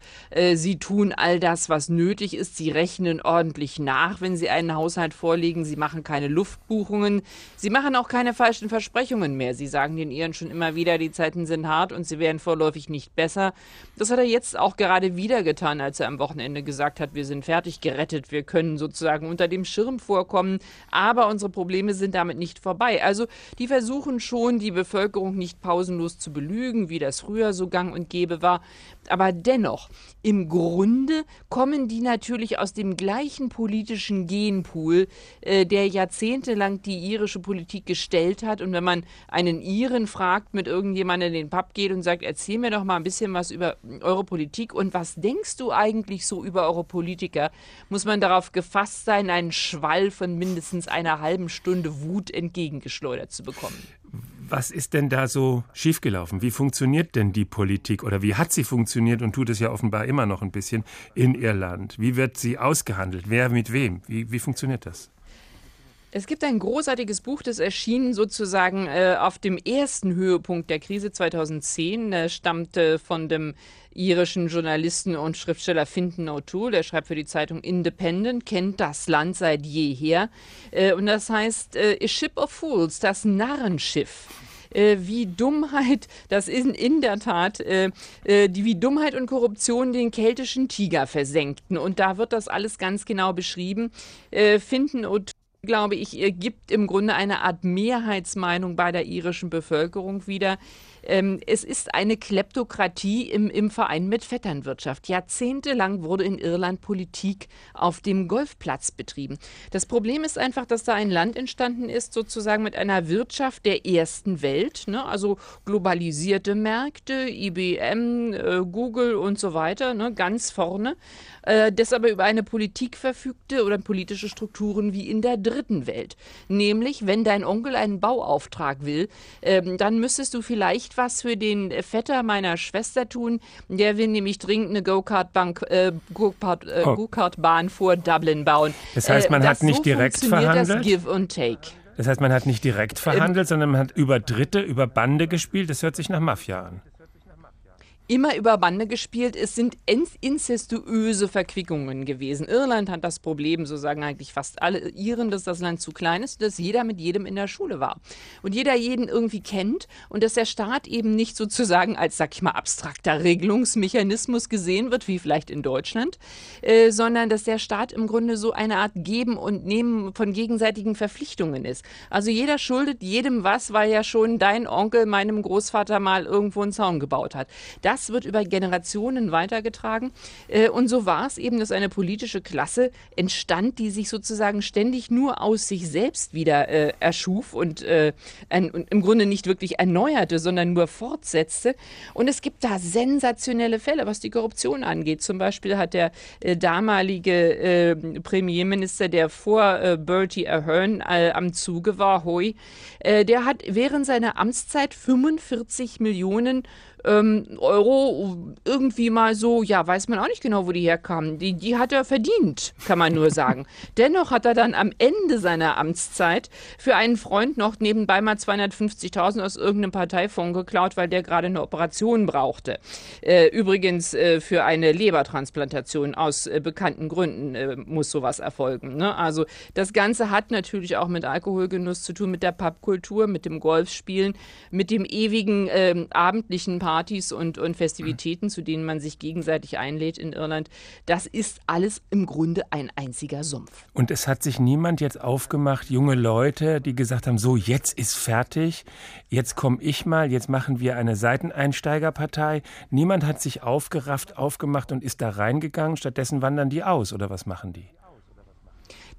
[SPEAKER 9] Sie tun all das, was nötig ist. Sie rechnen ordentlich nach, wenn sie einen Haushalt vorlegen. Sie machen keine Luftbuchungen. Sie machen auch keine falschen Versprechungen mehr. Sie sagen den Ehren schon immer wieder, die Zeiten sind hart und sie werden vorläufig nicht besser. Das hat er jetzt auch gerade wieder getan, als er am Wochenende gesagt hat, wir sind fertig gerettet, wir können sozusagen unter dem Schirm vorkommen, aber unsere Probleme sind damit nicht vorbei. Also die versuchen schon, die Bevölkerung nicht pausenlos zu belügen, wie das früher so gang und gäbe war. Aber dennoch, im Grunde kommen die natürlich aus dem gleichen politischen Genpool, äh, der jahrzehntelang die irische Politik gestellt hat. Und wenn man einen Iren fragt, mit irgendjemandem in den Pub geht und sagt, erzähl mir doch mal ein bisschen was über eure Politik und was denkst du eigentlich so über eure Politiker, muss man darauf gefasst sein, einen Schwall von mindestens einer halben Stunde Wut entgegengeschleudert zu bekommen.
[SPEAKER 2] Was ist denn da so schiefgelaufen? Wie funktioniert denn die Politik oder wie hat sie funktioniert und tut es ja offenbar immer noch ein bisschen in Irland? Wie wird sie ausgehandelt? Wer mit wem? Wie, wie funktioniert das?
[SPEAKER 9] Es gibt ein großartiges Buch, das erschien sozusagen äh, auf dem ersten Höhepunkt der Krise 2010, äh, stammte von dem irischen Journalisten und Schriftsteller Fintan O'Toole. Der schreibt für die Zeitung Independent, kennt das Land seit jeher. Äh, und das heißt äh, A Ship of Fools, das Narrenschiff äh, wie Dummheit, das ist in der Tat, äh, äh, die wie Dummheit und Korruption den keltischen Tiger versenkten. Und da wird das alles ganz genau beschrieben. Äh, Finden und glaube ich, gibt im Grunde eine Art Mehrheitsmeinung bei der irischen Bevölkerung wieder. Ähm, es ist eine Kleptokratie im, im Verein mit Vetternwirtschaft. Jahrzehntelang wurde in Irland Politik auf dem Golfplatz betrieben. Das Problem ist einfach, dass da ein Land entstanden ist, sozusagen mit einer Wirtschaft der ersten Welt, ne? also globalisierte Märkte, IBM, äh, Google und so weiter, ne? ganz vorne, äh, das aber über eine Politik verfügte oder politische Strukturen wie in der dritten Welt. Nämlich, wenn dein Onkel einen Bauauftrag will, äh, dann müsstest du vielleicht was für den Vetter meiner Schwester tun. Der will nämlich dringend eine Go-Kart-Bahn äh, Go äh, oh. Go vor Dublin bauen.
[SPEAKER 2] Das heißt, man äh, hat nicht so direkt verhandelt?
[SPEAKER 9] Das Give and Take.
[SPEAKER 2] Das heißt, man hat nicht direkt verhandelt, ähm, sondern man hat über Dritte, über Bande gespielt. Das hört sich nach Mafia an
[SPEAKER 9] immer über Bande gespielt. Es sind incestuöse Verquickungen gewesen. Irland hat das Problem, so sagen eigentlich fast alle Iren, dass das Land zu klein ist, dass jeder mit jedem in der Schule war. Und jeder jeden irgendwie kennt und dass der Staat eben nicht sozusagen als, sag ich mal, abstrakter Regelungsmechanismus gesehen wird, wie vielleicht in Deutschland, äh, sondern dass der Staat im Grunde so eine Art Geben und Nehmen von gegenseitigen Verpflichtungen ist. Also jeder schuldet jedem was, weil ja schon dein Onkel meinem Großvater mal irgendwo einen Zaun gebaut hat. Das das wird über Generationen weitergetragen. Äh, und so war es eben, dass eine politische Klasse entstand, die sich sozusagen ständig nur aus sich selbst wieder äh, erschuf und, äh, ein, und im Grunde nicht wirklich erneuerte, sondern nur fortsetzte. Und es gibt da sensationelle Fälle, was die Korruption angeht. Zum Beispiel hat der äh, damalige äh, Premierminister, der vor äh, Bertie Ahern am Zuge war, Hoy, der hat während seiner Amtszeit 45 Millionen ähm, Euro irgendwie mal so, ja, weiß man auch nicht genau, wo die herkamen. Die, die hat er verdient, kann man nur sagen. Dennoch hat er dann am Ende seiner Amtszeit für einen Freund noch nebenbei mal 250.000 aus irgendeinem Parteifonds geklaut, weil der gerade eine Operation brauchte. Äh, übrigens äh, für eine Lebertransplantation aus äh, bekannten Gründen äh, muss sowas erfolgen. Ne? Also das Ganze hat natürlich auch mit Alkoholgenuss zu tun, mit der Pappkultur, mit dem Golfspielen, mit dem ewigen ähm, abendlichen Partys und, und Festivitäten, zu denen man sich gegenseitig einlädt in Irland, das ist alles im Grunde ein einziger Sumpf.
[SPEAKER 2] Und es hat sich niemand jetzt aufgemacht, junge Leute, die gesagt haben, so jetzt ist fertig, jetzt komme ich mal, jetzt machen wir eine Seiteneinsteigerpartei. Niemand hat sich aufgerafft, aufgemacht und ist da reingegangen, stattdessen wandern die aus oder was machen die?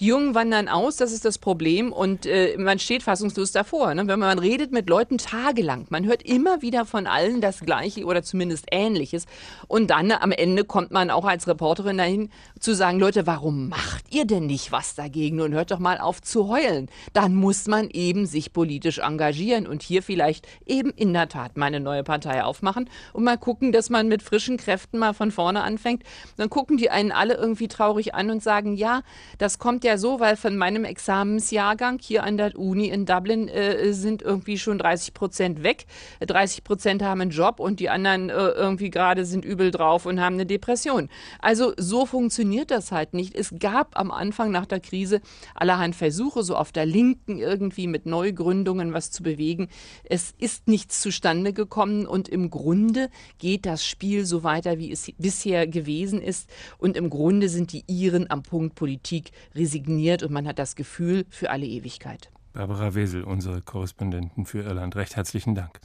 [SPEAKER 9] Die Jungen wandern aus, das ist das Problem und äh, man steht fassungslos davor. Ne? Wenn man redet mit Leuten tagelang, man hört immer wieder von allen das Gleiche oder zumindest Ähnliches und dann am Ende kommt man auch als Reporterin dahin zu sagen, Leute, warum macht ihr denn nicht was dagegen und hört doch mal auf zu heulen? Dann muss man eben sich politisch engagieren und hier vielleicht eben in der Tat mal eine neue Partei aufmachen und mal gucken, dass man mit frischen Kräften mal von vorne anfängt. Dann gucken die einen alle irgendwie traurig an und sagen, ja, das kommt ja ja so, weil von meinem Examensjahrgang hier an der Uni in Dublin äh, sind irgendwie schon 30 Prozent weg. 30 Prozent haben einen Job und die anderen äh, irgendwie gerade sind übel drauf und haben eine Depression. Also so funktioniert das halt nicht. Es gab am Anfang nach der Krise allerhand Versuche, so auf der Linken irgendwie mit Neugründungen was zu bewegen. Es ist nichts zustande gekommen und im Grunde geht das Spiel so weiter, wie es bisher gewesen ist. Und im Grunde sind die Iren am Punkt Politik resigniert und man hat das Gefühl für alle Ewigkeit.
[SPEAKER 2] Barbara Wesel, unsere Korrespondentin für Irland. Recht herzlichen Dank.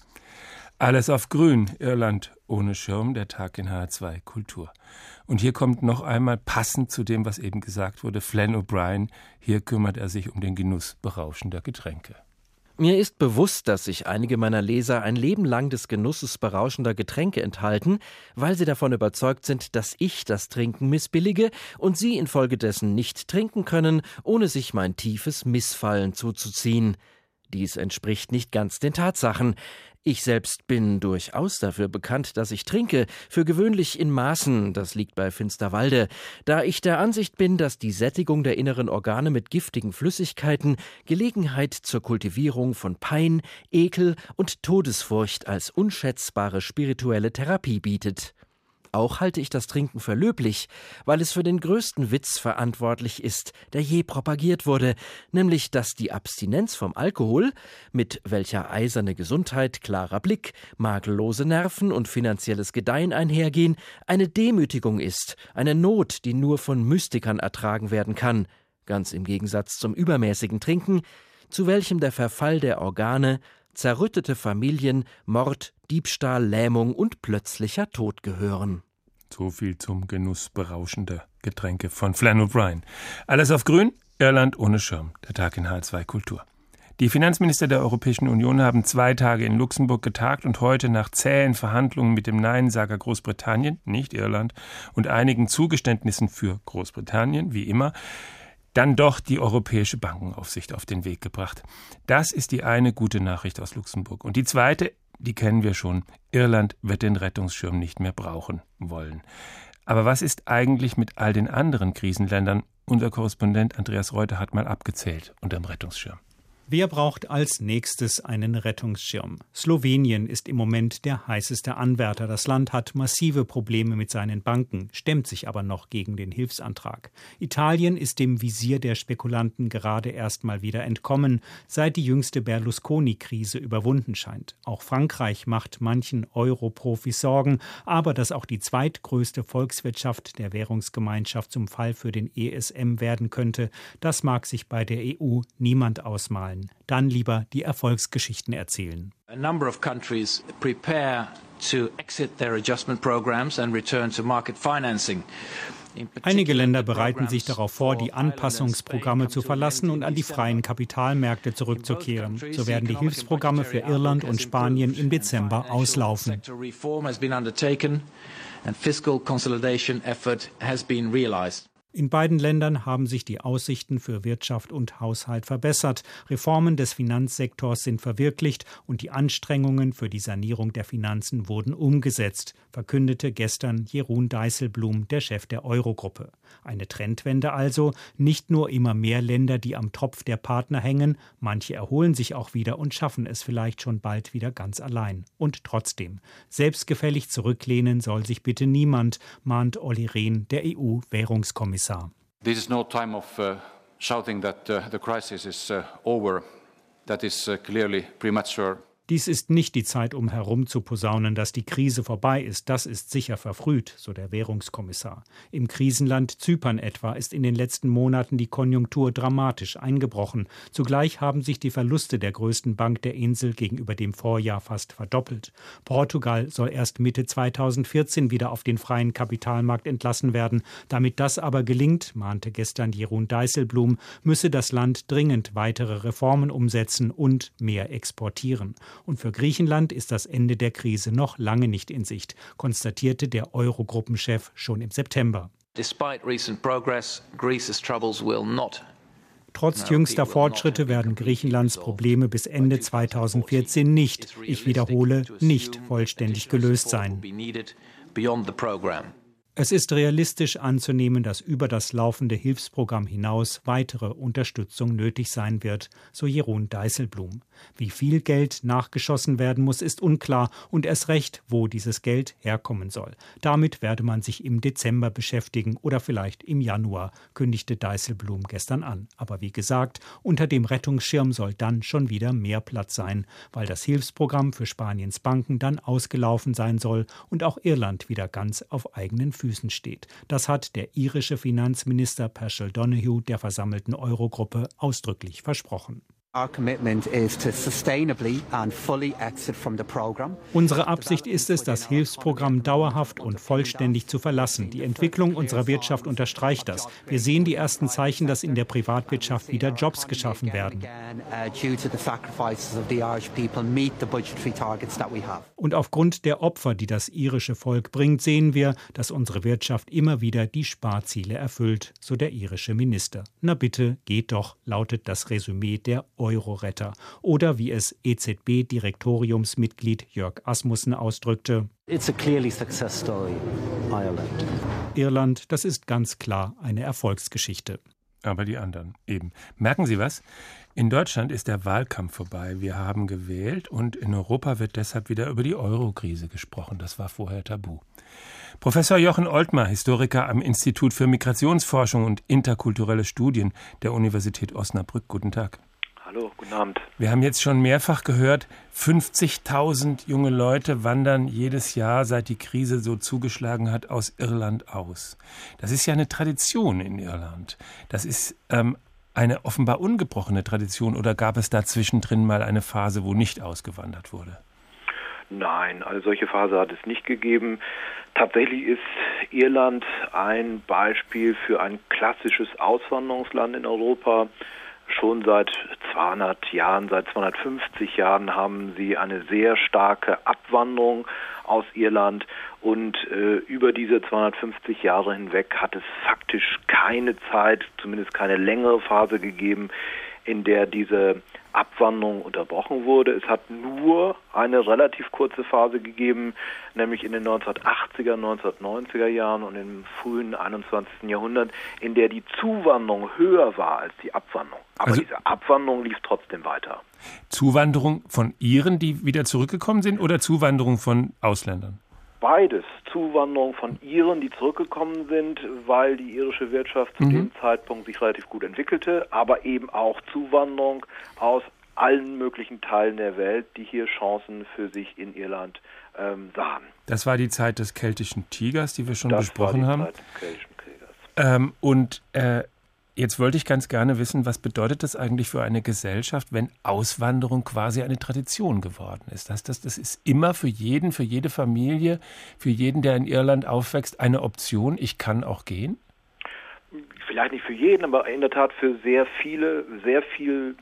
[SPEAKER 2] Alles auf Grün, Irland ohne Schirm, der Tag in H2 Kultur. Und hier kommt noch einmal passend zu dem, was eben gesagt wurde, Flann O'Brien. Hier kümmert er sich um den Genuss berauschender Getränke.
[SPEAKER 12] Mir ist bewusst, dass sich einige meiner Leser ein Leben lang des Genusses berauschender Getränke enthalten, weil sie davon überzeugt sind, dass ich das Trinken missbillige und sie infolgedessen nicht trinken können, ohne sich mein tiefes Missfallen zuzuziehen. Dies entspricht nicht ganz den Tatsachen. Ich selbst bin durchaus dafür bekannt, dass ich trinke, für gewöhnlich in Maßen, das liegt bei Finsterwalde, da ich der Ansicht bin, dass die Sättigung der inneren Organe mit giftigen Flüssigkeiten Gelegenheit zur Kultivierung von Pein, Ekel und Todesfurcht als unschätzbare spirituelle Therapie bietet. Auch halte ich das Trinken für löblich, weil es für den größten Witz verantwortlich ist, der je propagiert wurde, nämlich dass die Abstinenz vom Alkohol, mit welcher eiserne Gesundheit, klarer Blick, makellose Nerven und finanzielles Gedeihen einhergehen, eine Demütigung ist, eine Not, die nur von Mystikern ertragen werden kann, ganz im Gegensatz zum übermäßigen Trinken, zu welchem der Verfall der Organe, zerrüttete Familien, Mord, Diebstahl, Lähmung und plötzlicher Tod gehören.
[SPEAKER 2] So viel zum Genuss berauschender Getränke von Flann O'Brien. Alles auf Grün, Irland ohne Schirm. Der Tag in H2 Kultur. Die Finanzminister der Europäischen Union haben zwei Tage in Luxemburg getagt und heute nach zähen Verhandlungen mit dem Neinsager Großbritannien, nicht Irland, und einigen Zugeständnissen für Großbritannien, wie immer, dann doch die Europäische Bankenaufsicht auf den Weg gebracht. Das ist die eine gute Nachricht aus Luxemburg. Und die zweite, die kennen wir schon. Irland wird den Rettungsschirm nicht mehr brauchen wollen. Aber was ist eigentlich mit all den anderen Krisenländern? Unser Korrespondent Andreas Reuter hat mal abgezählt unterm Rettungsschirm.
[SPEAKER 8] Wer braucht als nächstes einen Rettungsschirm? Slowenien ist im Moment der heißeste Anwärter. Das Land hat massive Probleme mit seinen Banken, stemmt sich aber noch gegen den Hilfsantrag. Italien ist dem Visier der Spekulanten gerade erst mal wieder entkommen, seit die jüngste Berlusconi-Krise überwunden scheint. Auch Frankreich macht manchen Euro-Profis Sorgen, aber dass auch die zweitgrößte Volkswirtschaft der Währungsgemeinschaft zum Fall für den ESM werden könnte, das mag sich bei der EU niemand ausmalen zahlen, dann lieber die Erfolgsgeschichten erzählen. A number of countries prepare to exit their adjustment programs and return to market financing. Einige Länder bereiten sich darauf vor, die Anpassungsprogramme zu verlassen und an die freien Kapitalmärkte zurückzukehren. So werden die Hilfsprogramme für Irland und Spanien im Dezember auslaufen. And fiscal consolidation effort has been realized. In beiden Ländern haben sich die Aussichten für Wirtschaft und Haushalt verbessert. Reformen des Finanzsektors sind verwirklicht und die Anstrengungen für die Sanierung der Finanzen wurden umgesetzt, verkündete gestern Jeroen Dijsselbloem, der Chef der Eurogruppe. Eine Trendwende also, nicht nur immer mehr Länder, die am Tropf der Partner hängen, manche erholen sich auch wieder und schaffen es vielleicht schon bald wieder ganz allein. Und trotzdem, selbstgefällig zurücklehnen soll sich bitte niemand, mahnt Olli Rehn, der EU-Währungskommissar. Kommissar. This is no time of uh, shouting that uh, the crisis is uh, over. That is clearly premature. Dies ist nicht die Zeit, um herumzuposaunen, dass die Krise vorbei ist. Das ist sicher verfrüht, so der Währungskommissar. Im Krisenland Zypern etwa ist in den letzten Monaten die Konjunktur dramatisch eingebrochen. Zugleich haben sich die Verluste der größten Bank der Insel gegenüber dem Vorjahr fast verdoppelt. Portugal soll erst Mitte 2014 wieder auf den freien Kapitalmarkt entlassen werden. Damit das aber gelingt, mahnte gestern Jeroen Dijsselbloem, müsse das Land dringend weitere Reformen umsetzen und mehr exportieren. Und für Griechenland ist das Ende der Krise noch lange nicht in Sicht, konstatierte der Eurogruppenchef schon im September. Trotz jüngster Fortschritte werden Griechenlands Probleme bis Ende 2014 nicht, ich wiederhole, nicht vollständig gelöst sein. Es ist realistisch anzunehmen, dass über das laufende Hilfsprogramm hinaus weitere Unterstützung nötig sein wird, so Jeroen Deißelblum. Wie viel Geld nachgeschossen werden muss, ist unklar und erst recht, wo dieses Geld herkommen soll. Damit werde man sich im Dezember beschäftigen oder vielleicht im Januar, kündigte Deißelblum gestern an. Aber wie gesagt, unter dem Rettungsschirm soll dann schon wieder mehr Platz sein, weil das Hilfsprogramm für Spaniens Banken dann ausgelaufen sein soll und auch Irland wieder ganz auf eigenen Füßen steht. Das hat der irische Finanzminister Paschal Donoghue der versammelten Eurogruppe ausdrücklich versprochen. Unsere Absicht ist es, das Hilfsprogramm dauerhaft und vollständig zu verlassen. Die Entwicklung unserer Wirtschaft unterstreicht das. Wir sehen die ersten Zeichen, dass in der Privatwirtschaft wieder Jobs geschaffen werden. Und aufgrund der Opfer, die das irische Volk bringt, sehen wir, dass unsere Wirtschaft immer wieder die Sparziele erfüllt, so der irische Minister. Na bitte, geht doch, lautet das Resümee der Euro-Retter. Oder wie es EZB-Direktoriumsmitglied Jörg Asmussen ausdrückte, It's a clearly success story, Ireland. Irland, das ist ganz klar eine Erfolgsgeschichte.
[SPEAKER 2] Aber die anderen eben. Merken Sie was? In Deutschland ist der Wahlkampf vorbei. Wir haben gewählt und in Europa wird deshalb wieder über die Euro-Krise gesprochen. Das war vorher tabu. Professor Jochen Oltmar, Historiker am Institut für Migrationsforschung und interkulturelle Studien der Universität Osnabrück. Guten Tag.
[SPEAKER 15] Hallo, guten Abend.
[SPEAKER 2] Wir haben jetzt schon mehrfach gehört, 50.000 junge Leute wandern jedes Jahr, seit die Krise so zugeschlagen hat, aus Irland aus. Das ist ja eine Tradition in Irland. Das ist ähm, eine offenbar ungebrochene Tradition oder gab es da zwischendrin mal eine Phase, wo nicht ausgewandert wurde?
[SPEAKER 15] Nein, eine solche Phase hat es nicht gegeben. Tatsächlich ist Irland ein Beispiel für ein klassisches Auswanderungsland in Europa. Schon seit 200 Jahren, seit 250 Jahren haben sie eine sehr starke Abwanderung aus Irland. Und äh, über diese 250 Jahre hinweg hat es faktisch keine Zeit, zumindest keine längere Phase gegeben, in der diese Abwanderung unterbrochen wurde. Es hat nur eine relativ kurze Phase gegeben, nämlich in den 1980er, 1990er Jahren und im frühen 21. Jahrhundert, in der die Zuwanderung höher war als die Abwanderung. Aber also, diese Abwanderung lief trotzdem weiter.
[SPEAKER 2] Zuwanderung von Iren, die wieder zurückgekommen sind, oder Zuwanderung von Ausländern?
[SPEAKER 15] Beides. Zuwanderung von Iren, die zurückgekommen sind, weil die irische Wirtschaft zu mhm. dem Zeitpunkt sich relativ gut entwickelte, aber eben auch Zuwanderung aus allen möglichen Teilen der Welt, die hier Chancen für sich in Irland ähm, sahen.
[SPEAKER 2] Das war die Zeit des keltischen Tigers, die wir schon das besprochen haben. Ähm, und äh, Jetzt wollte ich ganz gerne wissen, was bedeutet das eigentlich für eine Gesellschaft, wenn Auswanderung quasi eine Tradition geworden ist? Das, das, das ist immer für jeden, für jede Familie, für jeden, der in Irland aufwächst, eine Option. Ich kann auch gehen?
[SPEAKER 15] Vielleicht nicht für jeden, aber in der Tat für sehr viele, sehr viel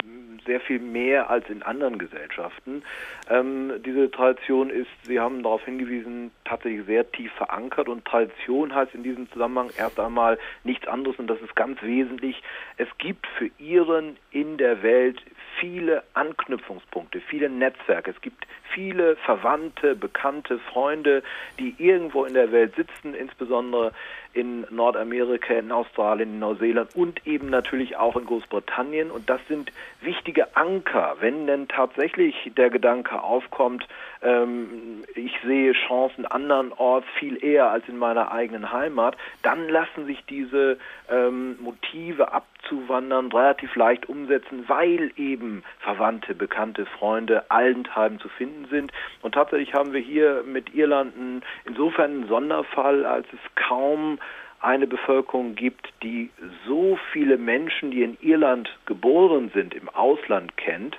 [SPEAKER 15] sehr viel mehr als in anderen Gesellschaften. Ähm, diese Tradition ist, Sie haben darauf hingewiesen, tatsächlich sehr tief verankert und Tradition heißt in diesem Zusammenhang erst einmal nichts anderes und das ist ganz wesentlich. Es gibt für Iren in der Welt viele Anknüpfungspunkte, viele Netzwerke. Es gibt viele Verwandte, Bekannte, Freunde, die irgendwo in der Welt sitzen, insbesondere in Nordamerika, in Australien, in Neuseeland und eben natürlich auch in Großbritannien. Und das sind wichtige Anker, wenn denn tatsächlich der Gedanke aufkommt, ähm, ich sehe Chancen andernorts viel eher als in meiner eigenen Heimat, dann lassen sich diese ähm, Motive abzuwandern relativ leicht umsetzen, weil eben Verwandte, Bekannte, Freunde allenthalben zu finden sind. Und tatsächlich haben wir hier mit Irland insofern einen Sonderfall, als es kaum eine Bevölkerung gibt, die so viele Menschen, die in Irland geboren sind, im Ausland kennt.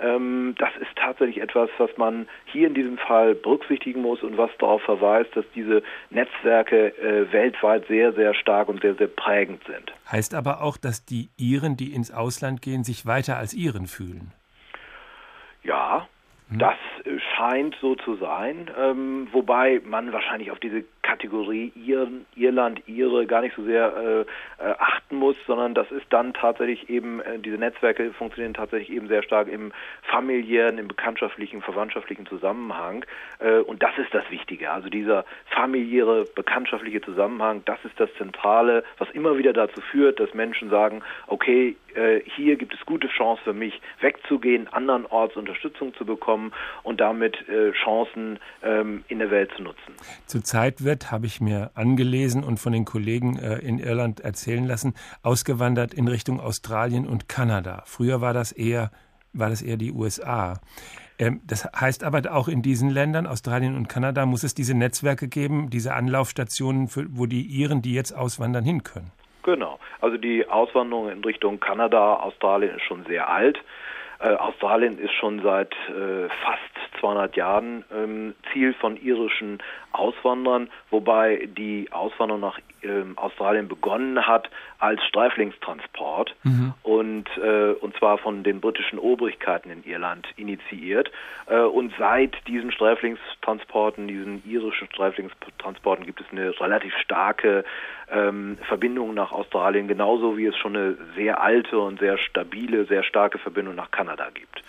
[SPEAKER 15] Ähm, das ist tatsächlich etwas, was man hier in diesem Fall berücksichtigen muss und was darauf verweist, dass diese Netzwerke äh, weltweit sehr, sehr stark und sehr, sehr prägend sind.
[SPEAKER 2] Heißt aber auch, dass die Iren, die ins Ausland gehen, sich weiter als Iren fühlen.
[SPEAKER 15] Ja. Das scheint so zu sein, ähm, wobei man wahrscheinlich auf diese Kategorie Iren, Irland, Ihre gar nicht so sehr äh, äh, achten muss, sondern das ist dann tatsächlich eben, äh, diese Netzwerke funktionieren tatsächlich eben sehr stark im familiären, im bekanntschaftlichen, verwandtschaftlichen Zusammenhang. Äh, und das ist das Wichtige. Also dieser familiäre, bekanntschaftliche Zusammenhang, das ist das Zentrale, was immer wieder dazu führt, dass Menschen sagen, okay, äh, hier gibt es gute Chance für mich, wegzugehen, andernorts Unterstützung zu bekommen und damit äh, Chancen ähm, in der Welt zu nutzen.
[SPEAKER 2] Zurzeit wird, habe ich mir angelesen und von den Kollegen äh, in Irland erzählen lassen, ausgewandert in Richtung Australien und Kanada. Früher war das eher, war das eher die USA. Ähm, das heißt aber auch in diesen Ländern, Australien und Kanada, muss es diese Netzwerke geben, diese Anlaufstationen, für, wo die Iren, die jetzt auswandern, hin können.
[SPEAKER 15] Genau. Also die Auswanderung in Richtung Kanada, Australien ist schon sehr alt. Äh, Australien ist schon seit äh, fast 200 Jahren ähm, Ziel von irischen Auswandern, wobei die Auswanderung nach ähm, Australien begonnen hat als Streiflingstransport mhm. und äh, und zwar von den britischen Obrigkeiten in Irland initiiert äh, und seit diesen Streiflingstransporten, diesen irischen Streiflingstransporten gibt es eine relativ starke ähm, Verbindung nach Australien, genauso wie es schon eine sehr alte und sehr stabile, sehr starke Verbindung nach Kanada gibt.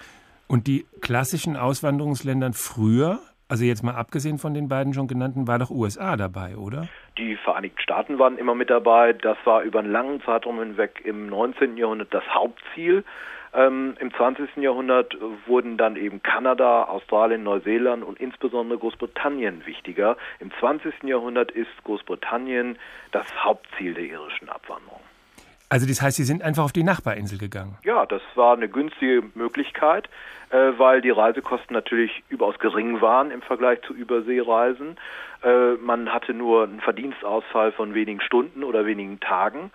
[SPEAKER 2] Und die klassischen Auswanderungsländer früher, also jetzt mal abgesehen von den beiden schon genannten, war doch USA dabei, oder?
[SPEAKER 15] Die Vereinigten Staaten waren immer mit dabei. Das war über einen langen Zeitraum hinweg im 19. Jahrhundert das Hauptziel. Ähm, Im 20. Jahrhundert wurden dann eben Kanada, Australien, Neuseeland und insbesondere Großbritannien wichtiger. Im 20. Jahrhundert ist Großbritannien das Hauptziel der irischen Abwanderung.
[SPEAKER 2] Also das heißt, Sie sind einfach auf die Nachbarinsel gegangen?
[SPEAKER 15] Ja, das war eine günstige Möglichkeit, äh, weil die Reisekosten natürlich überaus gering waren im Vergleich zu Überseereisen. Äh, man hatte nur einen Verdienstausfall von wenigen Stunden oder wenigen Tagen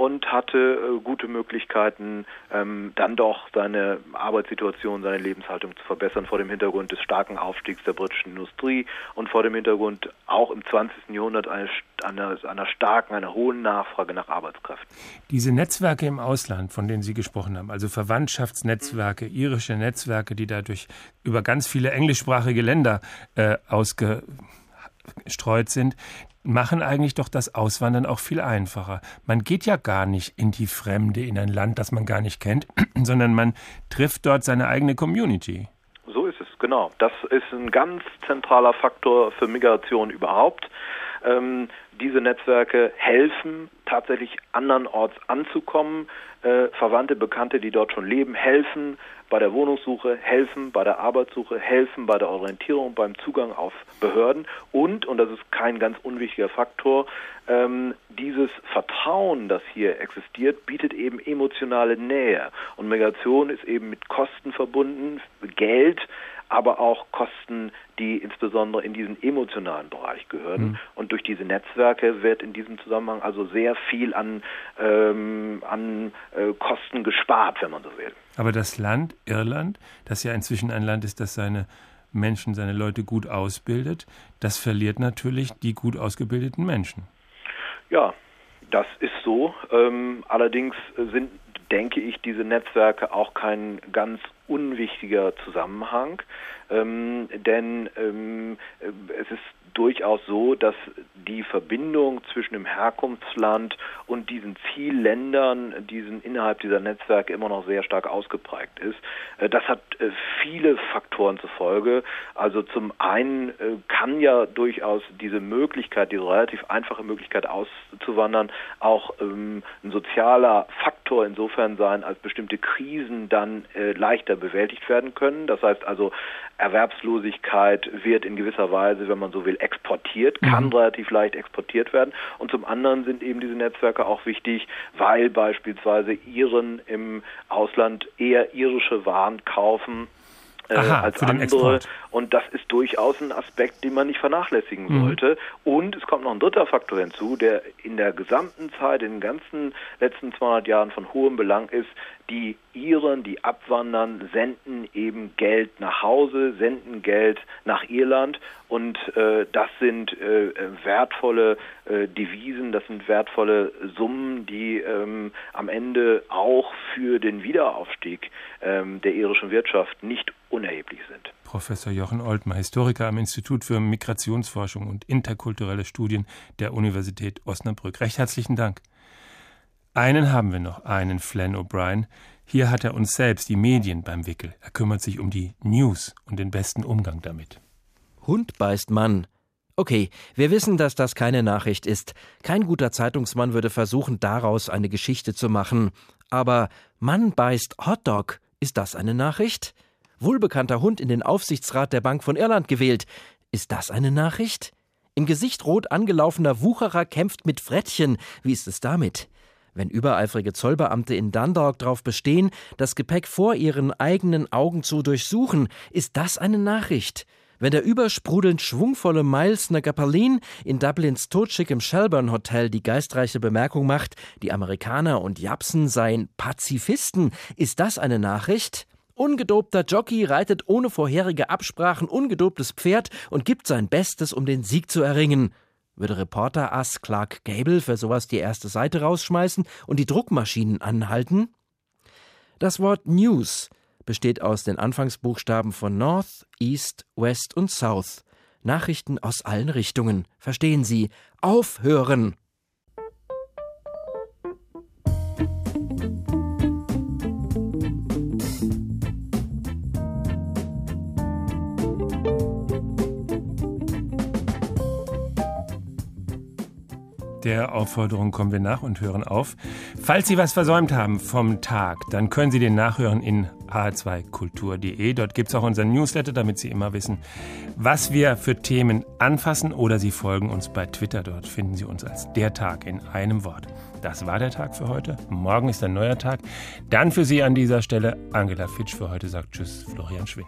[SPEAKER 15] und hatte äh, gute Möglichkeiten, ähm, dann doch seine Arbeitssituation, seine Lebenshaltung zu verbessern vor dem Hintergrund des starken Aufstiegs der britischen Industrie und vor dem Hintergrund auch im 20. Jahrhundert einer, einer, starken, einer hohen Nachfrage nach Arbeitskräften.
[SPEAKER 2] Diese Netzwerke im Ausland, von denen Sie gesprochen haben, also Verwandtschaftsnetzwerke, mhm. irische Netzwerke, die dadurch über ganz viele englischsprachige Länder äh, ausgestreut sind, machen eigentlich doch das Auswandern auch viel einfacher. Man geht ja gar nicht in die Fremde, in ein Land, das man gar nicht kennt, sondern man trifft dort seine eigene Community.
[SPEAKER 15] So ist es, genau. Das ist ein ganz zentraler Faktor für Migration überhaupt. Ähm, diese Netzwerke helfen tatsächlich andernorts anzukommen. Äh, Verwandte, Bekannte, die dort schon leben, helfen bei der Wohnungssuche, helfen bei der Arbeitssuche, helfen bei der Orientierung, beim Zugang auf Behörden und, und das ist kein ganz unwichtiger Faktor, ähm, dieses Vertrauen, das hier existiert, bietet eben emotionale Nähe. Und Migration ist eben mit Kosten verbunden, Geld, aber auch Kosten, die insbesondere in diesen emotionalen Bereich gehören. Mhm. Und durch diese Netzwerke wird in diesem Zusammenhang also sehr viel an, ähm, an äh, Kosten gespart, wenn man so will.
[SPEAKER 2] Aber das Land Irland, das ja inzwischen ein Land ist, das seine Menschen, seine Leute gut ausbildet, das verliert natürlich die gut ausgebildeten Menschen.
[SPEAKER 15] Ja, das ist so. Ähm, allerdings sind, denke ich, diese Netzwerke auch kein ganz unwichtiger Zusammenhang, ähm, denn ähm, es ist durchaus so, dass die Verbindung zwischen dem Herkunftsland und diesen Zielländern, diesen innerhalb dieser Netzwerke immer noch sehr stark ausgeprägt ist. Äh, das hat äh, viele Faktoren zur Folge. Also zum einen äh, kann ja durchaus diese Möglichkeit, diese relativ einfache Möglichkeit auszuwandern, auch ähm, ein sozialer Faktor insofern sein, als bestimmte Krisen dann leichter bewältigt werden können. Das heißt also, Erwerbslosigkeit wird in gewisser Weise, wenn man so will, exportiert, kann mhm. relativ leicht exportiert werden. Und zum anderen sind eben diese Netzwerke auch wichtig, weil beispielsweise Iren im Ausland eher irische Waren kaufen äh, Aha, als andere. Und das ist durchaus ein Aspekt, den man nicht vernachlässigen mhm. sollte. Und es kommt noch ein dritter Faktor hinzu, der in der gesamten Zeit, in den ganzen letzten 200 Jahren von hohem Belang ist. Die Iren, die abwandern, senden eben Geld nach Hause, senden Geld nach Irland und äh, das sind äh, wertvolle äh, Devisen, das sind wertvolle Summen, die ähm, am Ende auch für den Wiederaufstieg ähm, der irischen Wirtschaft nicht unerheblich sind.
[SPEAKER 2] Professor Jochen Oltmer, Historiker am Institut für Migrationsforschung und interkulturelle Studien der Universität Osnabrück. Recht herzlichen Dank. Einen haben wir noch, einen Flann O'Brien. Hier hat er uns selbst die Medien beim Wickel. Er kümmert sich um die News und den besten Umgang damit.
[SPEAKER 12] Hund beißt Mann. Okay, wir wissen, dass das keine Nachricht ist. Kein guter Zeitungsmann würde versuchen, daraus eine Geschichte zu machen. Aber Mann beißt Hotdog, ist das eine Nachricht? Wohlbekannter Hund in den Aufsichtsrat der Bank von Irland gewählt. Ist das eine Nachricht? Im Gesicht rot angelaufener Wucherer kämpft mit Frettchen. Wie ist es damit? Wenn übereifrige Zollbeamte in Dundalk darauf bestehen, das Gepäck vor ihren eigenen Augen zu durchsuchen, ist das eine Nachricht? Wenn der übersprudelnd schwungvolle Miles Nagapalin in Dublins totschickem Shelburne Hotel die geistreiche Bemerkung macht, die Amerikaner und Japsen seien Pazifisten, ist das eine Nachricht? Ungedobter Jockey reitet ohne vorherige Absprachen ungedobtes Pferd und gibt sein Bestes, um den Sieg zu erringen. Würde Reporter Ass Clark Gable für sowas die erste Seite rausschmeißen und die Druckmaschinen anhalten? Das Wort News besteht aus den Anfangsbuchstaben von North, East, West und South. Nachrichten aus allen Richtungen. Verstehen Sie? Aufhören!
[SPEAKER 2] Der Aufforderung kommen wir nach und hören auf. Falls Sie was versäumt haben vom Tag, dann können Sie den nachhören in hr2kultur.de. Dort gibt es auch unseren Newsletter, damit Sie immer wissen, was wir für Themen anfassen oder Sie folgen uns bei Twitter. Dort finden Sie uns als der Tag in einem Wort. Das war der Tag für heute. Morgen ist ein neuer Tag. Dann für Sie an dieser Stelle Angela Fitsch für heute sagt Tschüss, Florian Schwinn.